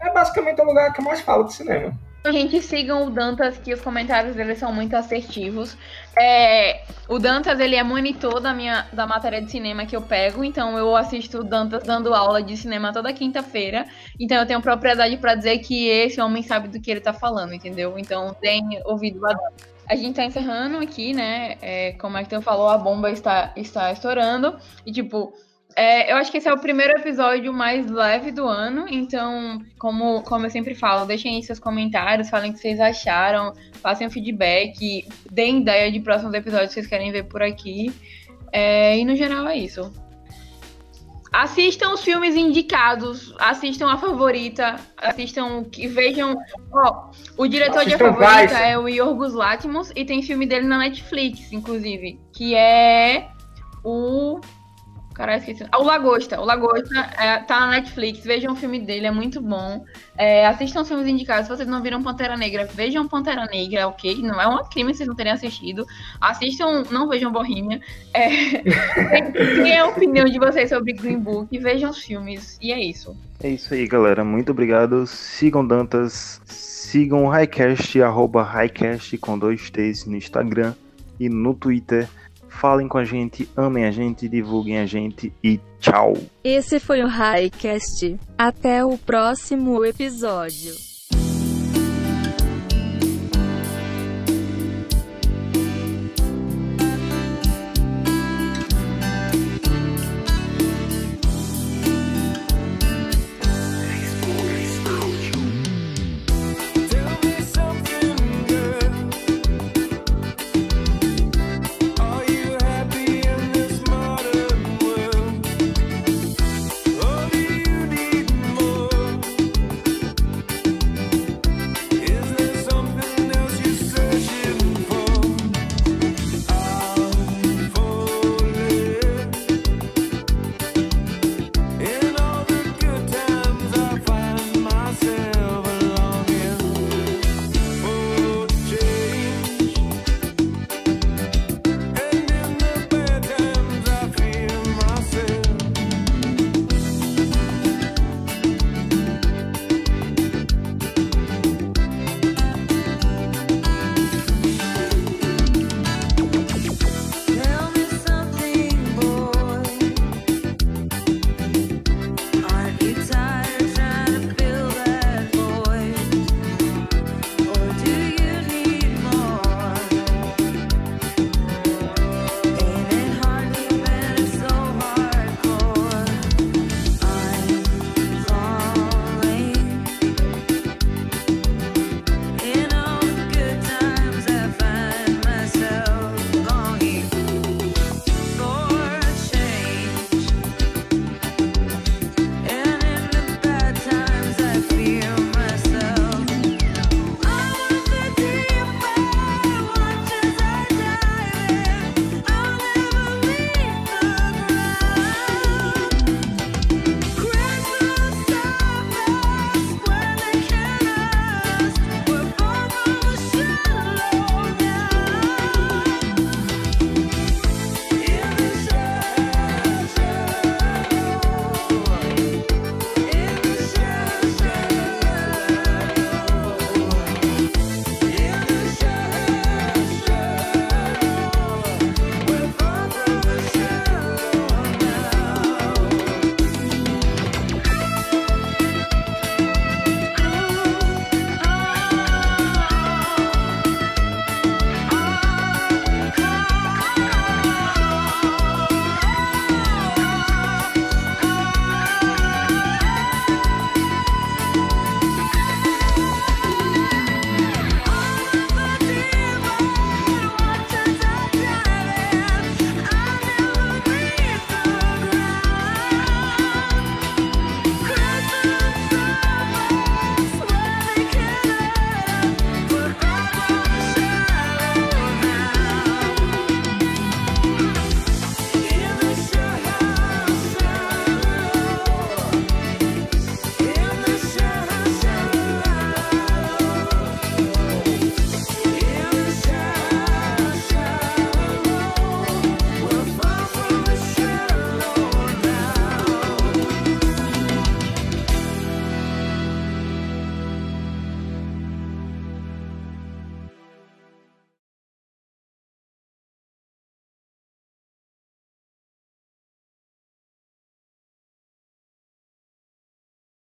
é basicamente o lugar que eu mais falo de cinema. Gente, sigam o Dantas, que os comentários dele são muito assertivos. É, o Dantas, ele é monitor da minha da matéria de cinema que eu pego, então eu assisto o Dantas dando aula de cinema toda quinta-feira. Então eu tenho propriedade para dizer que esse homem sabe do que ele tá falando, entendeu? Então tem ouvido a a gente tá encerrando aqui, né? É, como é que tu falou, a bomba está, está estourando. E, tipo, é, eu acho que esse é o primeiro episódio mais leve do ano, então, como, como eu sempre falo, deixem aí seus comentários, falem o que vocês acharam, passem um feedback, deem ideia de próximos episódios que vocês querem ver por aqui. É, e no geral é isso. Assistam os filmes indicados, assistam a favorita, assistam que vejam. Ó, o diretor assistam de a favorita Vice. é o Yorgos Lanthimos e tem filme dele na Netflix, inclusive, que é o Esqueci. Ah, o Lagosta. O Lagosta é, tá na Netflix. Vejam o filme dele, é muito bom. É, assistam os filmes indicados. Se vocês não viram Pantera Negra, vejam Pantera Negra, ok? Não é um crime vocês não terem assistido. Assistam, não vejam Bohemia. É, [laughs] é a opinião de vocês sobre Green Book? Vejam os filmes. E é isso. É isso aí, galera. Muito obrigado. Sigam Dantas. Sigam o Highcast, arroba Highcast com dois T's no Instagram e no Twitter. Falem com a gente, amem a gente, divulguem a gente e tchau. Esse foi o Highcast. Até o próximo episódio.